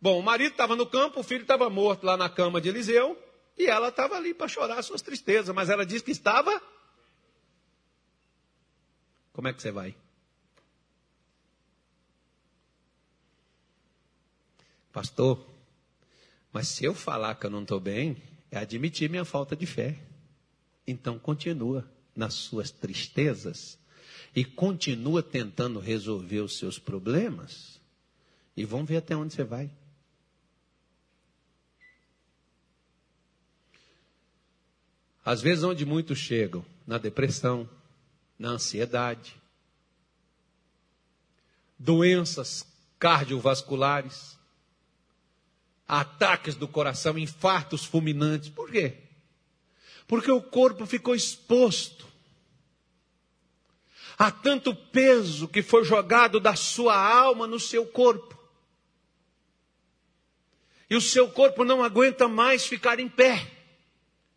Bom, o marido estava no campo, o filho estava morto lá na cama de Eliseu, e ela estava ali para chorar suas tristezas, mas ela disse que estava como é que você vai? Pastor, mas se eu falar que eu não estou bem, é admitir minha falta de fé. Então continua nas suas tristezas e continua tentando resolver os seus problemas e vamos ver até onde você vai. Às vezes, onde muitos chegam, na depressão, na ansiedade, doenças cardiovasculares, ataques do coração, infartos fulminantes. Por quê? Porque o corpo ficou exposto a tanto peso que foi jogado da sua alma no seu corpo. E o seu corpo não aguenta mais ficar em pé.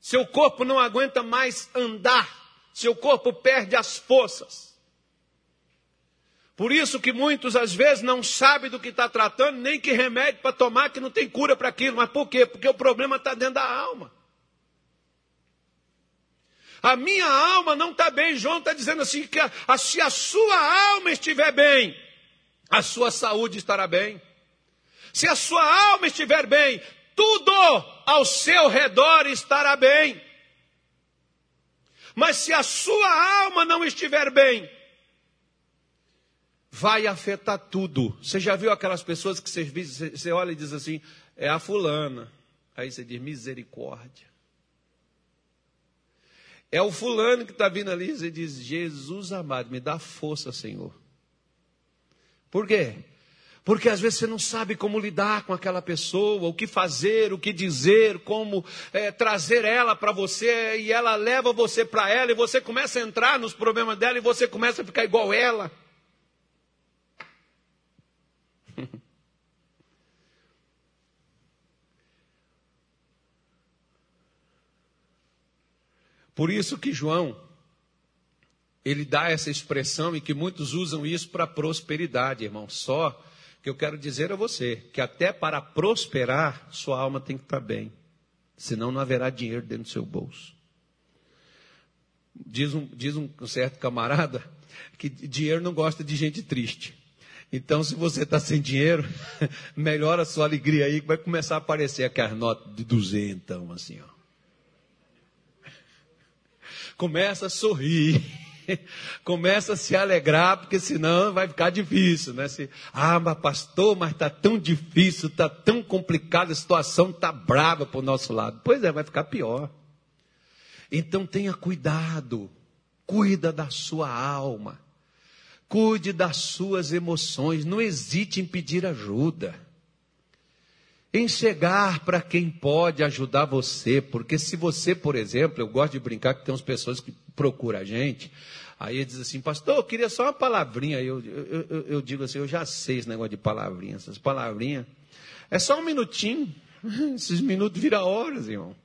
Seu corpo não aguenta mais andar seu corpo perde as forças. Por isso que muitos às vezes não sabem do que está tratando, nem que remédio para tomar, que não tem cura para aquilo. Mas por quê? Porque o problema está dentro da alma. A minha alma não está bem. João está dizendo assim: que a, a, se a sua alma estiver bem, a sua saúde estará bem. Se a sua alma estiver bem, tudo ao seu redor estará bem. Mas se a sua alma não estiver bem, vai afetar tudo. Você já viu aquelas pessoas que você, você olha e diz assim, é a fulana. Aí você diz, misericórdia. É o fulano que está vindo ali e você diz, Jesus amado, me dá força, Senhor. Por quê? Porque às vezes você não sabe como lidar com aquela pessoa, o que fazer, o que dizer, como é, trazer ela para você, e ela leva você para ela, e você começa a entrar nos problemas dela, e você começa a ficar igual ela. Por isso que João, ele dá essa expressão e que muitos usam isso para prosperidade, irmão. Só que eu quero dizer a você que até para prosperar, sua alma tem que estar bem. Senão não haverá dinheiro dentro do seu bolso. Diz um, diz um certo camarada que dinheiro não gosta de gente triste. Então, se você está sem dinheiro, melhora a sua alegria aí, que vai começar a aparecer aquelas notas de duzentão, assim, ó. Começa a sorrir, começa a se alegrar, porque senão vai ficar difícil, né? Se, ah, mas pastor, mas está tão difícil, está tão complicado, a situação está brava para o nosso lado. Pois é, vai ficar pior. Então tenha cuidado, cuida da sua alma. Cuide das suas emoções, não hesite em pedir ajuda. Em chegar para quem pode ajudar você, porque se você, por exemplo, eu gosto de brincar que tem umas pessoas que procuram a gente, aí diz assim, pastor, eu queria só uma palavrinha. Eu, eu, eu, eu digo assim, eu já sei esse negócio de palavrinhas, essas palavrinhas. É só um minutinho, esses minutos viram horas, irmão.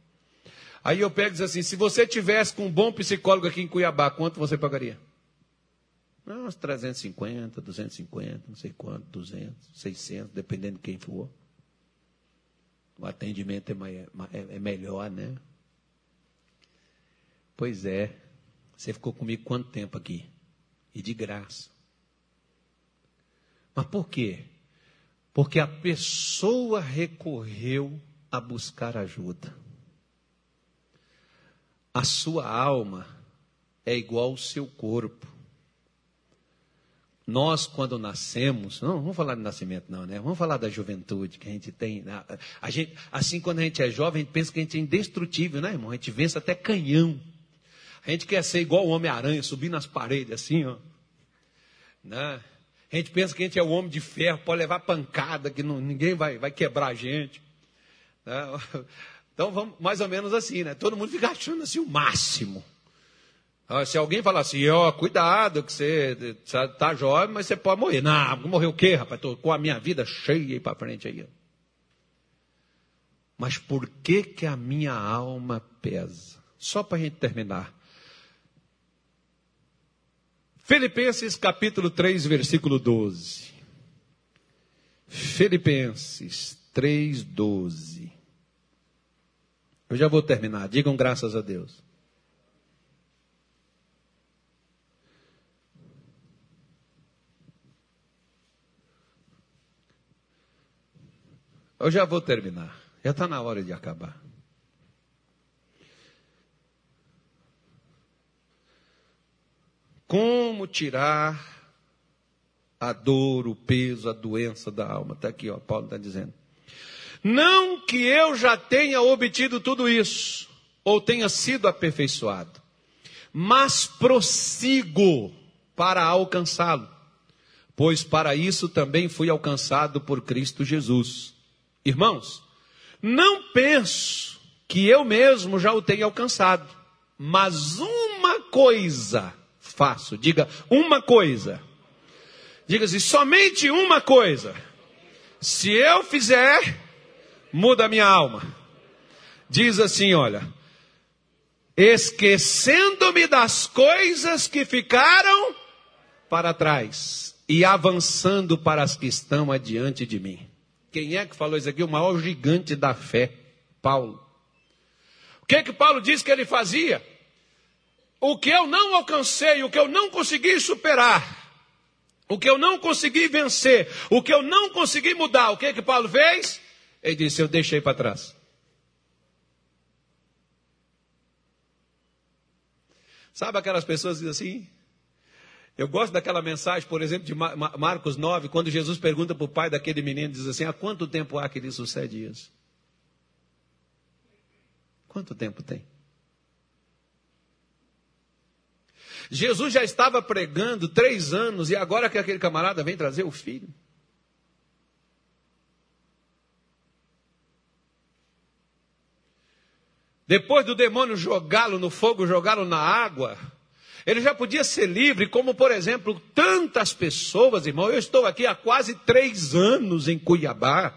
Aí eu pego e diz assim: se você tivesse com um bom psicólogo aqui em Cuiabá, quanto você pagaria? Não, uns 350, 250, não sei quanto, 200, 600, dependendo de quem for. O atendimento é, é, é melhor, né? Pois é. Você ficou comigo quanto tempo aqui? E de graça. Mas por quê? Porque a pessoa recorreu a buscar ajuda. A sua alma é igual ao seu corpo. Nós, quando nascemos, não vamos falar de nascimento, não, né? Vamos falar da juventude que a gente tem. Né? A gente, assim, quando a gente é jovem, a gente pensa que a gente é indestrutível, né, irmão? A gente vence até canhão. A gente quer ser igual o Homem-Aranha, subir nas paredes, assim, ó. Né? A gente pensa que a gente é o homem de ferro, pode levar pancada, que não, ninguém vai, vai quebrar a gente. Né? Então, vamos mais ou menos assim, né? Todo mundo fica achando assim o máximo. Ah, se alguém falar assim, ó, oh, cuidado, que você está jovem, mas você pode morrer. Não, morrer o quê, rapaz? Estou com a minha vida cheia aí para frente aí. Mas por que que a minha alma pesa? Só para a gente terminar. Filipenses capítulo 3, versículo 12. Filipenses 3, 12. Eu já vou terminar. Digam graças a Deus. Eu já vou terminar. Já está na hora de acabar. Como tirar a dor, o peso, a doença da alma? Está aqui, ó, Paulo está dizendo. Não que eu já tenha obtido tudo isso, ou tenha sido aperfeiçoado, mas prossigo para alcançá-lo, pois para isso também fui alcançado por Cristo Jesus. Irmãos, não penso que eu mesmo já o tenha alcançado, mas uma coisa faço. Diga, uma coisa. Diga assim, somente uma coisa. Se eu fizer, muda a minha alma. Diz assim, olha, esquecendo-me das coisas que ficaram para trás e avançando para as que estão adiante de mim. Quem é que falou isso aqui? O maior gigante da fé, Paulo. O que é que Paulo diz que ele fazia? O que eu não alcancei, o que eu não consegui superar, o que eu não consegui vencer, o que eu não consegui mudar, o que que Paulo fez? Ele disse: Eu deixei para trás. Sabe aquelas pessoas que dizem assim? Eu gosto daquela mensagem, por exemplo, de Marcos 9, quando Jesus pergunta para o pai daquele menino, diz assim: há quanto tempo há que lhe sucede isso? Quanto tempo tem? Jesus já estava pregando três anos e agora que aquele camarada vem trazer o filho. Depois do demônio jogá-lo no fogo, jogá-lo na água, ele já podia ser livre, como por exemplo, tantas pessoas, irmão. Eu estou aqui há quase três anos em Cuiabá,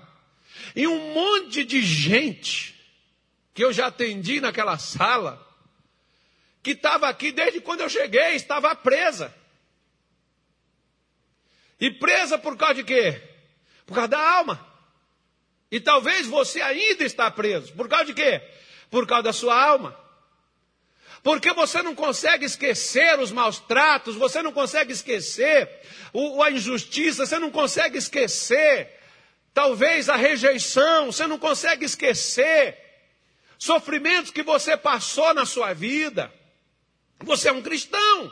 e um monte de gente que eu já atendi naquela sala, que estava aqui desde quando eu cheguei, estava presa. E presa por causa de quê? Por causa da alma. E talvez você ainda está preso. Por causa de quê? Por causa da sua alma. Porque você não consegue esquecer os maus tratos, você não consegue esquecer a injustiça, você não consegue esquecer, talvez a rejeição, você não consegue esquecer sofrimentos que você passou na sua vida. Você é um cristão.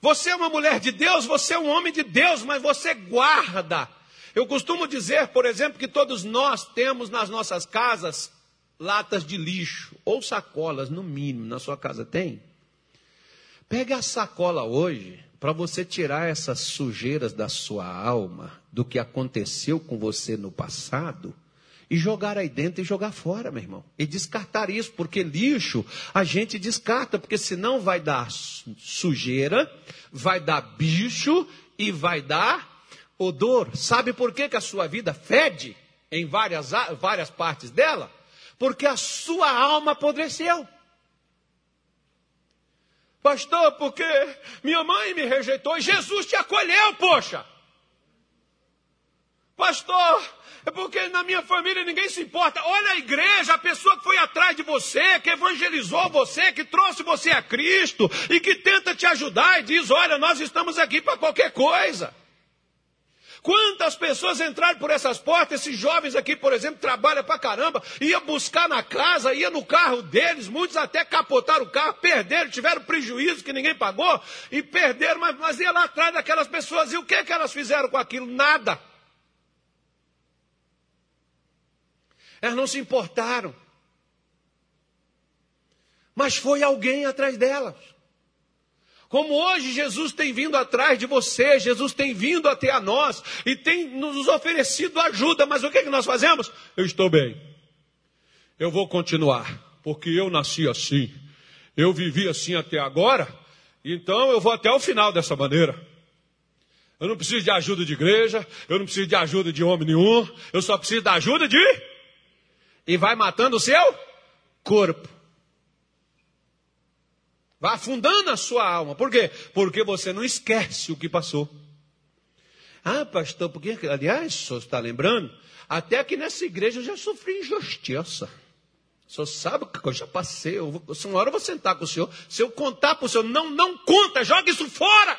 Você é uma mulher de Deus, você é um homem de Deus, mas você guarda. Eu costumo dizer, por exemplo, que todos nós temos nas nossas casas latas de lixo, ou sacolas, no mínimo, na sua casa tem? Pegue a sacola hoje para você tirar essas sujeiras da sua alma, do que aconteceu com você no passado, e jogar aí dentro e jogar fora, meu irmão. E descartar isso, porque lixo a gente descarta, porque senão vai dar sujeira, vai dar bicho e vai dar odor. Sabe por que, que a sua vida fede em várias, várias partes dela? porque a sua alma apodreceu. Pastor, porque minha mãe me rejeitou e Jesus te acolheu, poxa. Pastor, é porque na minha família ninguém se importa. Olha a igreja, a pessoa que foi atrás de você, que evangelizou você, que trouxe você a Cristo e que tenta te ajudar e diz: Olha, nós estamos aqui para qualquer coisa. Quantas pessoas entraram por essas portas? Esses jovens aqui, por exemplo, trabalham pra caramba, ia buscar na casa, ia no carro deles, muitos até capotaram o carro, perderam, tiveram prejuízo que ninguém pagou, e perderam, mas, mas ia lá atrás daquelas pessoas, e o que, que elas fizeram com aquilo? Nada. Elas não se importaram. Mas foi alguém atrás delas. Como hoje Jesus tem vindo atrás de você, Jesus tem vindo até a nós e tem nos oferecido ajuda, mas o que, é que nós fazemos? Eu estou bem, eu vou continuar, porque eu nasci assim, eu vivi assim até agora, então eu vou até o final dessa maneira. Eu não preciso de ajuda de igreja, eu não preciso de ajuda de homem nenhum, eu só preciso da ajuda de. E vai matando o seu corpo. Vai afundando a sua alma. Por quê? Porque você não esquece o que passou. Ah, pastor, porque, aliás, o senhor está lembrando? Até que nessa igreja eu já sofri injustiça. O senhor sabe que eu já passei. Eu vou, uma hora eu vou sentar com o senhor. Se eu contar para o senhor, não, não conta, joga isso fora.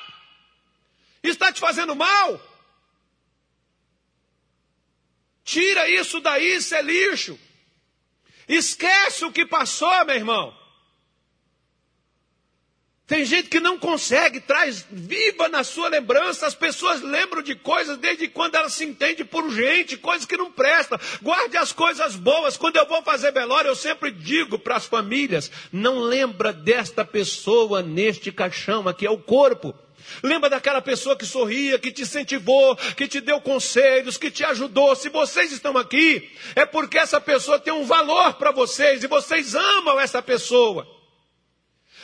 Está te fazendo mal. Tira isso daí, isso é lixo. Esquece o que passou, meu irmão. Tem gente que não consegue, traz viva na sua lembrança. As pessoas lembram de coisas desde quando elas se entendem por gente, coisas que não prestam. Guarde as coisas boas. Quando eu vou fazer velório, eu sempre digo para as famílias: não lembra desta pessoa neste caixão, aqui é o corpo. Lembra daquela pessoa que sorria, que te incentivou, que te deu conselhos, que te ajudou. Se vocês estão aqui, é porque essa pessoa tem um valor para vocês e vocês amam essa pessoa.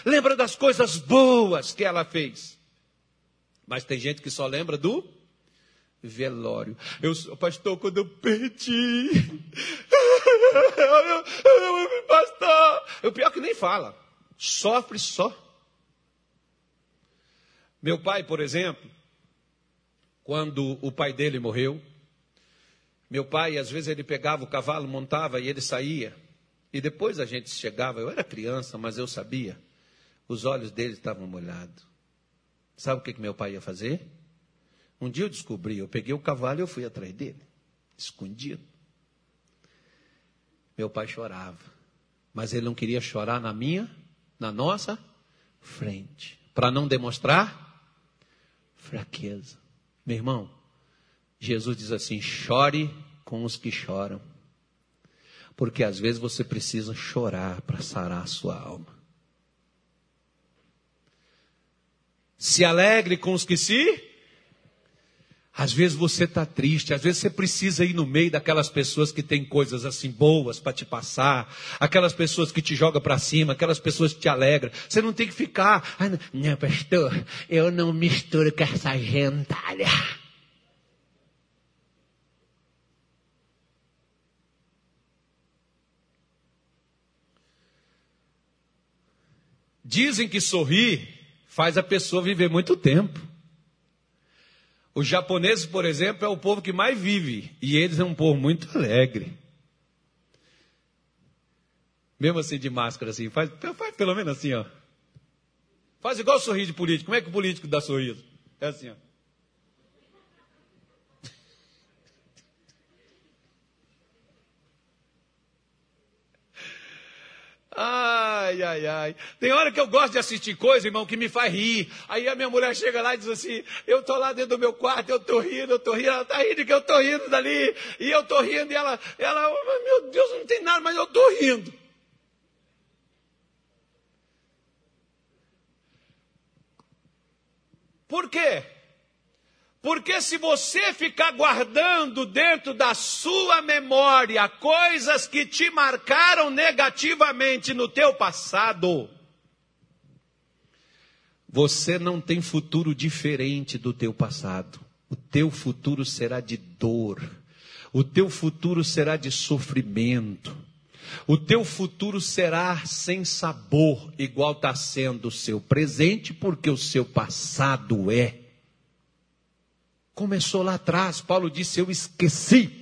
Lembra das coisas boas que ela fez. Mas tem gente que só lembra do velório. Eu sou pastor quando eu perdi. pastor. O pior é que nem fala. Sofre só. Meu pai, por exemplo, quando o pai dele morreu, meu pai, às vezes, ele pegava o cavalo, montava e ele saía. E depois a gente chegava, eu era criança, mas eu sabia. Os olhos dele estavam molhados. Sabe o que, que meu pai ia fazer? Um dia eu descobri, eu peguei o cavalo e eu fui atrás dele, escondido. Meu pai chorava, mas ele não queria chorar na minha, na nossa frente, para não demonstrar fraqueza. Meu irmão, Jesus diz assim: chore com os que choram, porque às vezes você precisa chorar para sarar a sua alma. Se alegre com os que se. Às vezes você está triste, às vezes você precisa ir no meio daquelas pessoas que têm coisas assim boas para te passar, aquelas pessoas que te jogam para cima, aquelas pessoas que te alegram. Você não tem que ficar, ah, não, pastor, eu não misturo com essa gentalha. Dizem que sorrir faz a pessoa viver muito tempo. Os japoneses, por exemplo, é o povo que mais vive, e eles é um povo muito alegre. Mesmo assim de máscara, assim. Faz, faz pelo menos assim, ó. Faz igual sorriso de político. Como é que o político dá sorriso? É assim, ó. Ai, ai, ai. Tem hora que eu gosto de assistir coisa, irmão, que me faz rir. Aí a minha mulher chega lá e diz assim: Eu tô lá dentro do meu quarto, eu tô rindo, eu tô rindo. Ela tá rindo que eu tô rindo dali. E eu tô rindo. E ela, ela, oh, meu Deus, não tem nada, mas eu tô rindo. Por quê? Porque se você ficar guardando dentro da sua memória coisas que te marcaram negativamente no teu passado, você não tem futuro diferente do teu passado. O teu futuro será de dor. O teu futuro será de sofrimento. O teu futuro será sem sabor, igual está sendo o seu presente, porque o seu passado é. Começou lá atrás, Paulo disse: Eu esqueci.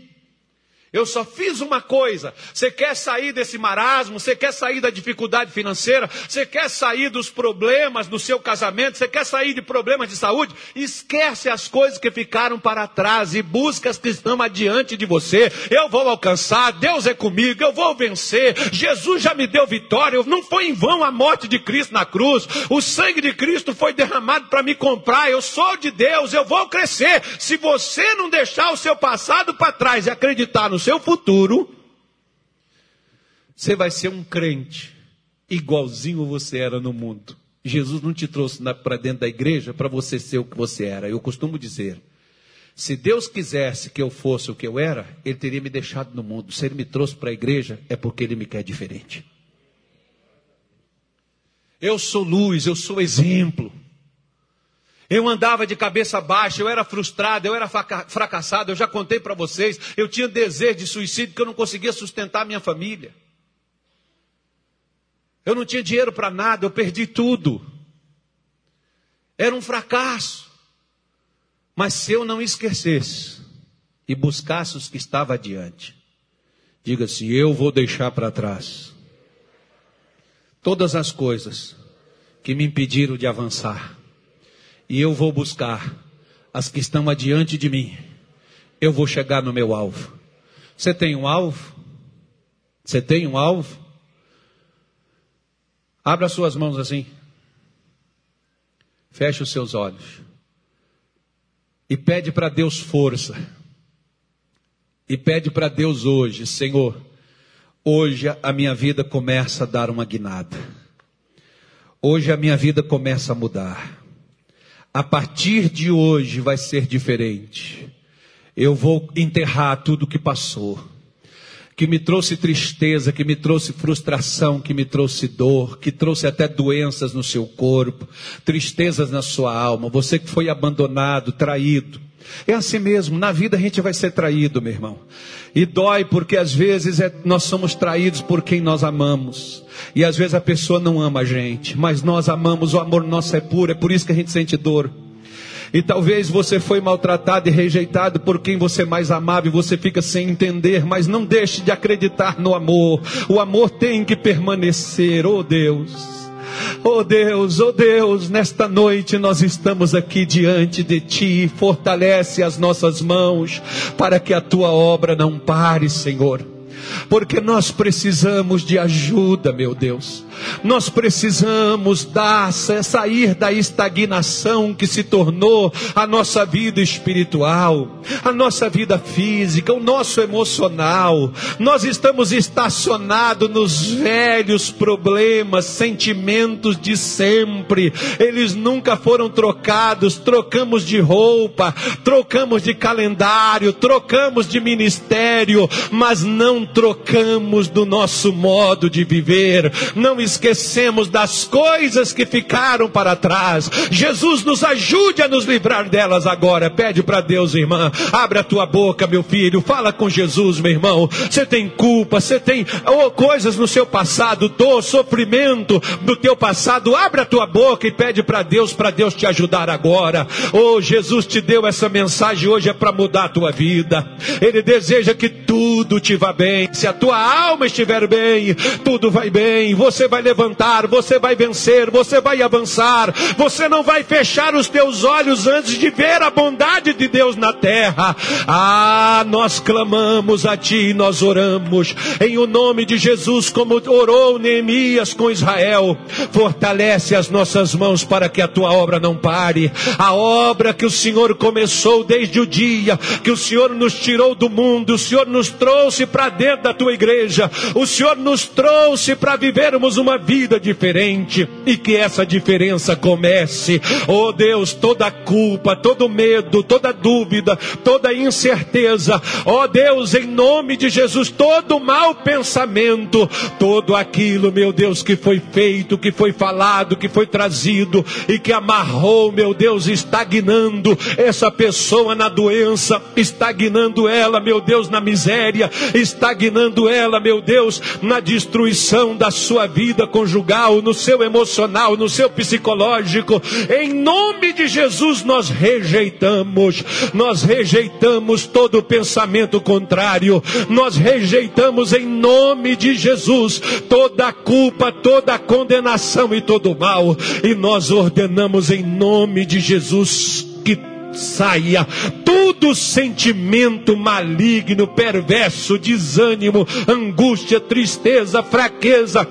Eu só fiz uma coisa. Você quer sair desse marasmo? Você quer sair da dificuldade financeira? Você quer sair dos problemas do seu casamento? Você quer sair de problemas de saúde? Esquece as coisas que ficaram para trás e busca as que estão adiante de você. Eu vou alcançar. Deus é comigo. Eu vou vencer. Jesus já me deu vitória. Não foi em vão a morte de Cristo na cruz. O sangue de Cristo foi derramado para me comprar. Eu sou de Deus. Eu vou crescer. Se você não deixar o seu passado para trás e acreditar no no seu futuro, você vai ser um crente igualzinho você era no mundo. Jesus não te trouxe para dentro da igreja para você ser o que você era. Eu costumo dizer: se Deus quisesse que eu fosse o que eu era, Ele teria me deixado no mundo. Se Ele me trouxe para a igreja, é porque Ele me quer diferente. Eu sou luz, eu sou exemplo. Eu andava de cabeça baixa, eu era frustrado, eu era fracassado, eu já contei para vocês, eu tinha desejo de suicídio porque eu não conseguia sustentar minha família. Eu não tinha dinheiro para nada, eu perdi tudo. Era um fracasso. Mas se eu não esquecesse e buscasse os que estavam adiante, diga assim: eu vou deixar para trás todas as coisas que me impediram de avançar e eu vou buscar as que estão adiante de mim. Eu vou chegar no meu alvo. Você tem um alvo? Você tem um alvo? Abra suas mãos assim. Feche os seus olhos. E pede para Deus força. E pede para Deus hoje, Senhor, hoje a minha vida começa a dar uma guinada. Hoje a minha vida começa a mudar a partir de hoje vai ser diferente. Eu vou enterrar tudo que passou, que me trouxe tristeza, que me trouxe frustração, que me trouxe dor, que trouxe até doenças no seu corpo, tristezas na sua alma. Você que foi abandonado, traído. É assim mesmo, na vida a gente vai ser traído, meu irmão. E dói porque às vezes é, nós somos traídos por quem nós amamos. E às vezes a pessoa não ama a gente, mas nós amamos, o amor nosso é puro, é por isso que a gente sente dor. E talvez você foi maltratado e rejeitado por quem você mais amava e você fica sem entender, mas não deixe de acreditar no amor. O amor tem que permanecer, oh Deus. Oh Deus, oh Deus, nesta noite nós estamos aqui diante de Ti. Fortalece as nossas mãos para que a Tua obra não pare, Senhor porque nós precisamos de ajuda, meu Deus. Nós precisamos dar, sair da estagnação que se tornou a nossa vida espiritual, a nossa vida física, o nosso emocional. Nós estamos estacionados nos velhos problemas, sentimentos de sempre. Eles nunca foram trocados. Trocamos de roupa, trocamos de calendário, trocamos de ministério, mas não trocamos do nosso modo de viver. Não esquecemos das coisas que ficaram para trás. Jesus nos ajude a nos livrar delas agora. Pede para Deus, irmã. Abre a tua boca, meu filho. Fala com Jesus, meu irmão. Você tem culpa, você tem oh, coisas no seu passado, dor, sofrimento do teu passado. Abre a tua boca e pede para Deus, para Deus te ajudar agora. Oh, Jesus te deu essa mensagem hoje é para mudar a tua vida. Ele deseja que tudo te vá bem. Se a tua alma estiver bem, tudo vai bem. Você vai levantar, você vai vencer, você vai avançar. Você não vai fechar os teus olhos antes de ver a bondade de Deus na terra. Ah, nós clamamos a ti, nós oramos em o nome de Jesus, como orou Neemias com Israel. Fortalece as nossas mãos para que a tua obra não pare. A obra que o Senhor começou desde o dia que o Senhor nos tirou do mundo, o Senhor nos trouxe para dentro da tua igreja, o Senhor nos trouxe para vivermos uma vida diferente e que essa diferença comece. Oh Deus, toda culpa, todo medo, toda dúvida, toda incerteza, oh Deus, em nome de Jesus, todo mau pensamento, todo aquilo, meu Deus, que foi feito, que foi falado, que foi trazido e que amarrou, meu Deus, estagnando. Essa pessoa na doença, estagnando ela, meu Deus, na miséria, estagnando ela, meu Deus, na destruição da sua vida conjugal, no seu emocional, no seu psicológico. Em nome de Jesus nós rejeitamos, nós rejeitamos todo pensamento contrário, nós rejeitamos em nome de Jesus toda a culpa, toda a condenação e todo o mal, e nós ordenamos em nome de Jesus que saia todo sentimento maligno, perverso, desânimo, angústia, tristeza, fraqueza,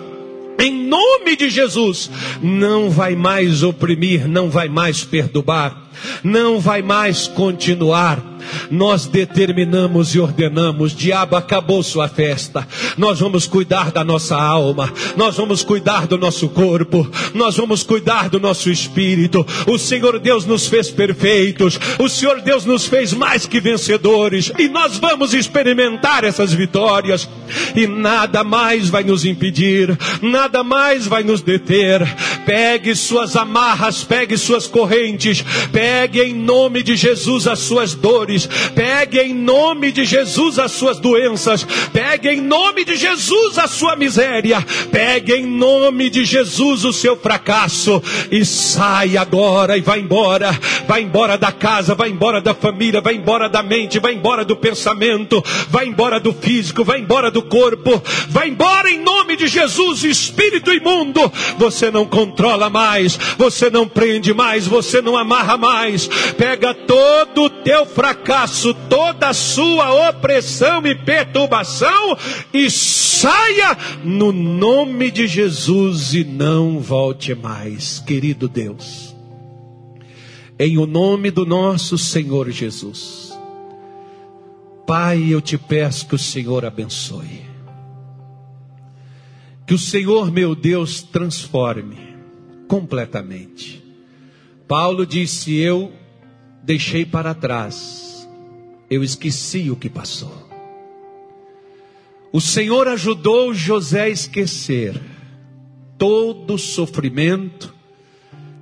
em nome de Jesus, não vai mais oprimir, não vai mais perturbar, não vai mais continuar. Nós determinamos e ordenamos: diabo acabou sua festa, nós vamos cuidar da nossa alma, nós vamos cuidar do nosso corpo, nós vamos cuidar do nosso espírito. O Senhor Deus nos fez perfeitos, o Senhor Deus nos fez mais que vencedores, e nós vamos experimentar essas vitórias, e nada mais vai nos impedir, nada mais vai nos deter. Pegue suas amarras, pegue suas correntes, pegue em nome de Jesus as suas dores dores. Pegue em nome de Jesus as suas doenças. Pegue em nome de Jesus a sua miséria. Pegue em nome de Jesus o seu fracasso. E sai agora e vai embora. Vai embora da casa, vai embora da família, vai embora da mente, vai embora do pensamento, vai embora do físico, vai embora do corpo. Vai embora em nome de Jesus, espírito imundo. Você não controla mais, você não prende mais, você não amarra mais. Pega todo o teu fracasso fracasso, toda a sua opressão e perturbação e saia no nome de Jesus e não volte mais, querido Deus. Em o nome do nosso Senhor Jesus. Pai, eu te peço que o Senhor abençoe. Que o Senhor, meu Deus, transforme completamente. Paulo disse: Eu deixei para trás eu esqueci o que passou. O Senhor ajudou José a esquecer todo o sofrimento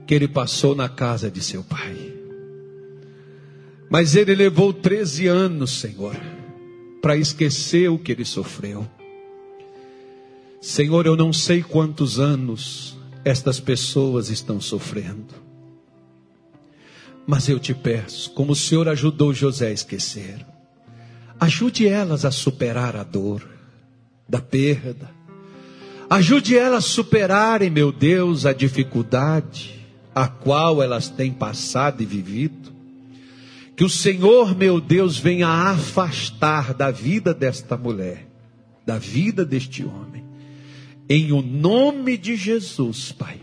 que ele passou na casa de seu pai. Mas ele levou 13 anos, Senhor, para esquecer o que ele sofreu. Senhor, eu não sei quantos anos estas pessoas estão sofrendo. Mas eu te peço, como o Senhor ajudou José a esquecer, ajude elas a superar a dor da perda. Ajude elas a superarem, meu Deus, a dificuldade a qual elas têm passado e vivido. Que o Senhor, meu Deus, venha afastar da vida desta mulher, da vida deste homem, em o nome de Jesus, Pai.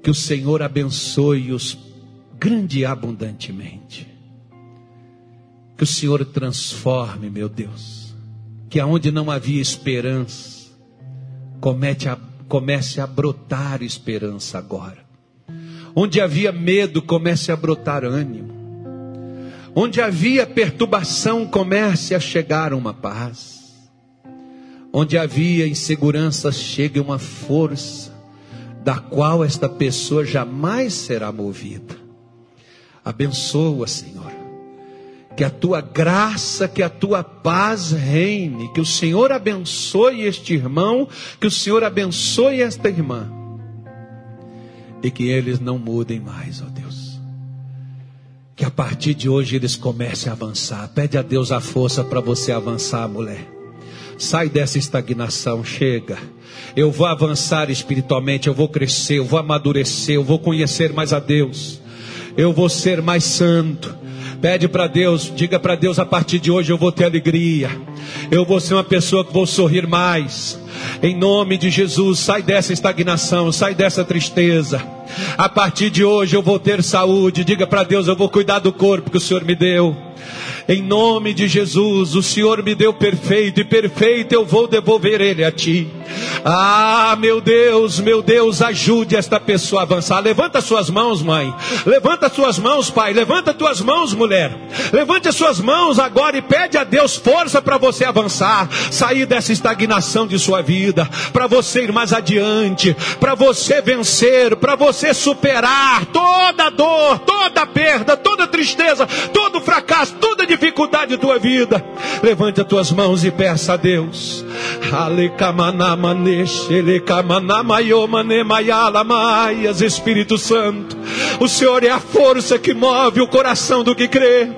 Que o Senhor abençoe-os grande e abundantemente. Que o Senhor transforme, meu Deus, que aonde não havia esperança, comece a, comece a brotar esperança agora. Onde havia medo, comece a brotar ânimo. Onde havia perturbação, comece a chegar uma paz. Onde havia insegurança, chegue uma força, da qual esta pessoa jamais será movida. Abençoa, Senhor. Que a tua graça, que a tua paz reine. Que o Senhor abençoe este irmão. Que o Senhor abençoe esta irmã. E que eles não mudem mais, ó Deus. Que a partir de hoje eles comecem a avançar. Pede a Deus a força para você avançar, mulher. Sai dessa estagnação, chega. Eu vou avançar espiritualmente, eu vou crescer, eu vou amadurecer, eu vou conhecer mais a Deus. Eu vou ser mais santo. Pede para Deus, diga para Deus a partir de hoje eu vou ter alegria. Eu vou ser uma pessoa que vou sorrir mais. Em nome de Jesus, sai dessa estagnação, sai dessa tristeza. A partir de hoje eu vou ter saúde. Diga para Deus, eu vou cuidar do corpo que o Senhor me deu. Em nome de Jesus, o Senhor me deu perfeito e perfeito eu vou devolver ele a ti. Ah, meu Deus, meu Deus, ajude esta pessoa a avançar. Levanta suas mãos, mãe. Levanta suas mãos, pai. Levanta tuas mãos, mulher. Levante as suas mãos agora e pede a Deus força para você avançar, sair dessa estagnação de sua vida, para você ir mais adiante, para você vencer, para você superar toda dor, toda perda, toda tristeza, todo fracasso, toda dificuldade dificuldade da tua vida, levante as tuas mãos e peça a Deus. Espírito Santo, o Senhor é a força que move o coração do que crê.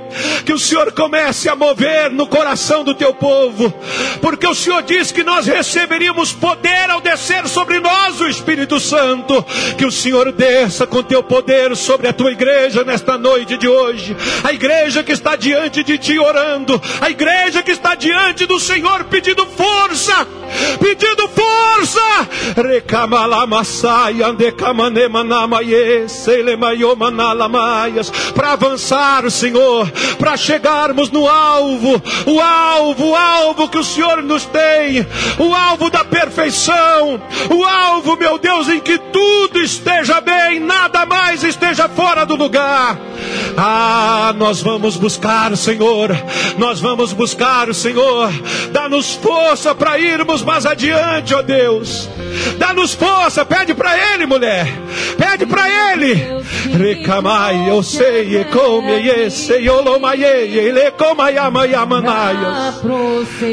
Que o Senhor comece a mover no coração do teu povo, porque o Senhor diz que nós receberíamos poder ao descer sobre nós o Espírito Santo. Que o Senhor desça com teu poder sobre a tua igreja nesta noite de hoje, a igreja que está diante de ti orando, a igreja que está diante do Senhor pedindo força, pedindo força. Para avançar, Senhor, para chegarmos no alvo, o alvo, o alvo que o Senhor nos tem, o alvo da perfeição, o alvo, meu Deus, em que tudo esteja bem, nada mais esteja fora do lugar. Ah, nós vamos buscar, Senhor, nós vamos buscar o Senhor. Dá-nos força para irmos mais adiante, ó Deus. Dá-nos força, pede para Ele, mulher. Pede para Ele. Recamai, eu sei, come, esse, ele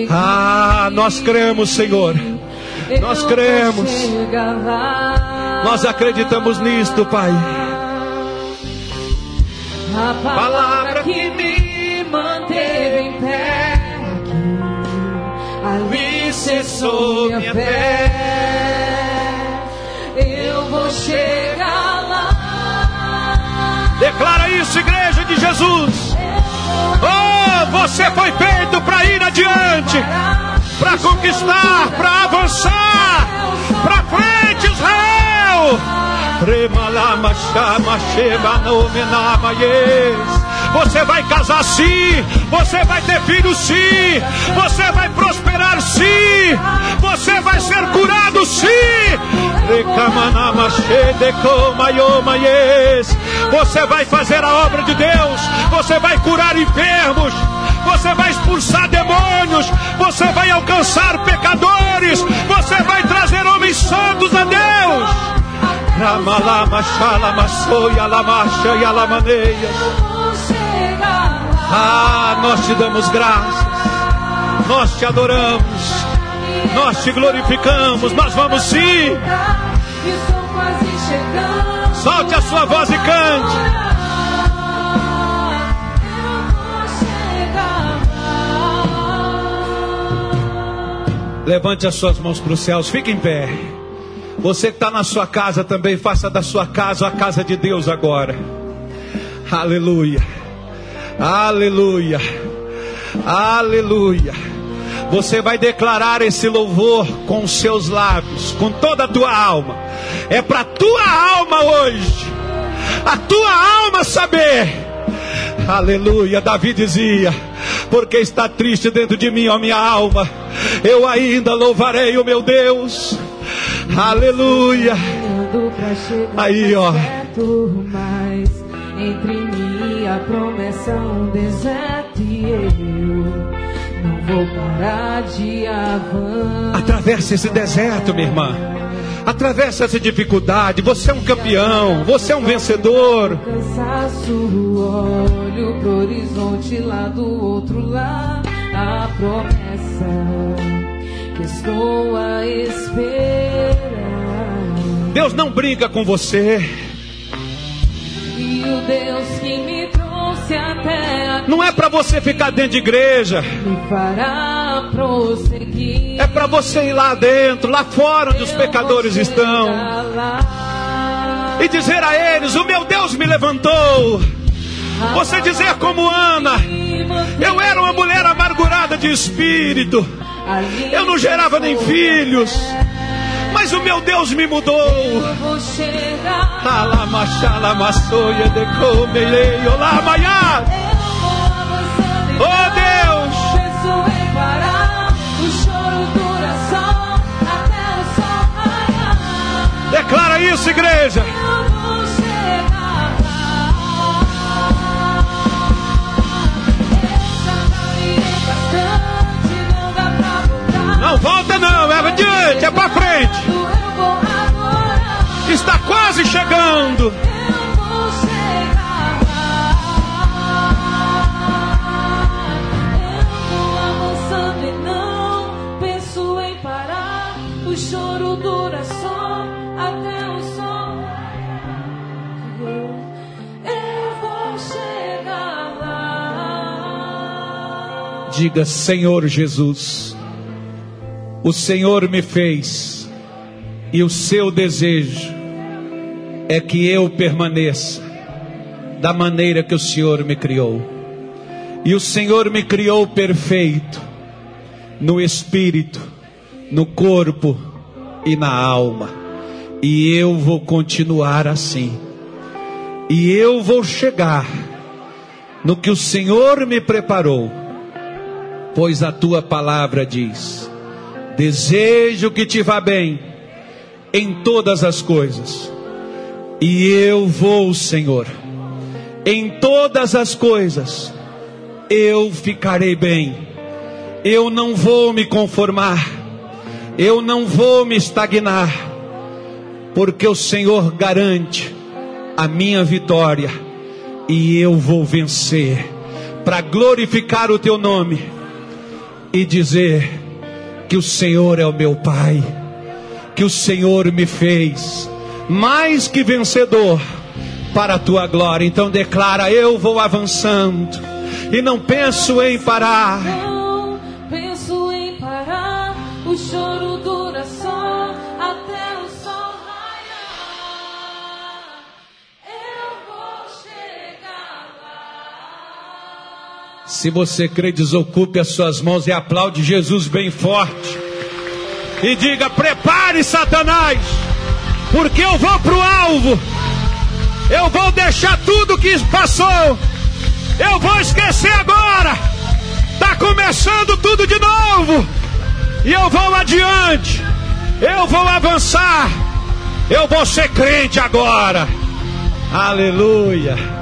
Ah, nós cremos, Senhor. Nós cremos. Nós acreditamos nisto, Pai. A palavra que me Ali cessou minha fé. Eu vou chegar lá. Declara isso, igreja de Jesus. Oh, você foi feito para ir adiante, para conquistar, para avançar, para frente, Israel. Você vai casar sim, você vai ter filhos sim, você vai prosperar sim, você vai ser curado sim. Você vai fazer a obra de Deus, você vai curar enfermos, você vai expulsar demônios, você vai alcançar pecadores, você vai trazer homens santos a Deus. Ramalama, Shalama, Soia, Lamacha e Alamaneias. Ah, nós te damos graças, nós te adoramos, nós te glorificamos, nós vamos sim. Solte a sua voz e cante. Levante as suas mãos para os céus, fique em pé. Você que está na sua casa também, faça da sua casa a casa de Deus agora. Aleluia. Aleluia. Aleluia. Você vai declarar esse louvor com os seus lábios, com toda a tua alma. É para a tua alma hoje. A tua alma saber. Aleluia. Davi dizia: Porque está triste dentro de mim, ó minha alma. Eu ainda louvarei o meu Deus. Aleluia. Aí, ó. Entre mim e a promessa um deserto e eu não vou parar de avançar. Atravesse esse deserto, minha irmã. Atravesse essa dificuldade. Você é um campeão. Você é um vencedor. Cansaço, olho pro horizonte lá do outro lado. A promessa que estou a esperar. Deus não brinca com você. E o Deus que me Não é para você ficar dentro de igreja. É para você ir lá dentro, lá fora onde os pecadores estão. E dizer a eles: O meu Deus me levantou. Você dizer como Ana: Eu era uma mulher amargurada de espírito. Eu não gerava nem filhos. Mas o meu Deus me mudou. Eu vou chegar. Alamashalamasoia de comelei, olá, maiá. Oh Deus! Declara isso, igreja. Não volta não, é adiante, é para frente. Está quase chegando. O choro dura só até o sol. Eu vou chegar. Diga, Senhor Jesus, o Senhor me fez e o seu desejo é que eu permaneça da maneira que o Senhor me criou. E o Senhor me criou perfeito no espírito, no corpo e na alma. E eu vou continuar assim. E eu vou chegar no que o Senhor me preparou pois a tua palavra diz: Desejo que te vá bem em todas as coisas, e eu vou, Senhor, em todas as coisas, eu ficarei bem, eu não vou me conformar, eu não vou me estagnar, porque o Senhor garante a minha vitória, e eu vou vencer, para glorificar o teu nome e dizer que o Senhor é o meu Pai, que o Senhor me fez mais que vencedor para a tua glória. Então declara: eu vou avançando e não penso em parar. Não penso em parar. O choro dura Se você crê, desocupe as suas mãos e aplaude Jesus bem forte. E diga: prepare Satanás, porque eu vou para o alvo. Eu vou deixar tudo que passou. Eu vou esquecer agora. Está começando tudo de novo. E eu vou adiante. Eu vou avançar. Eu vou ser crente agora. Aleluia.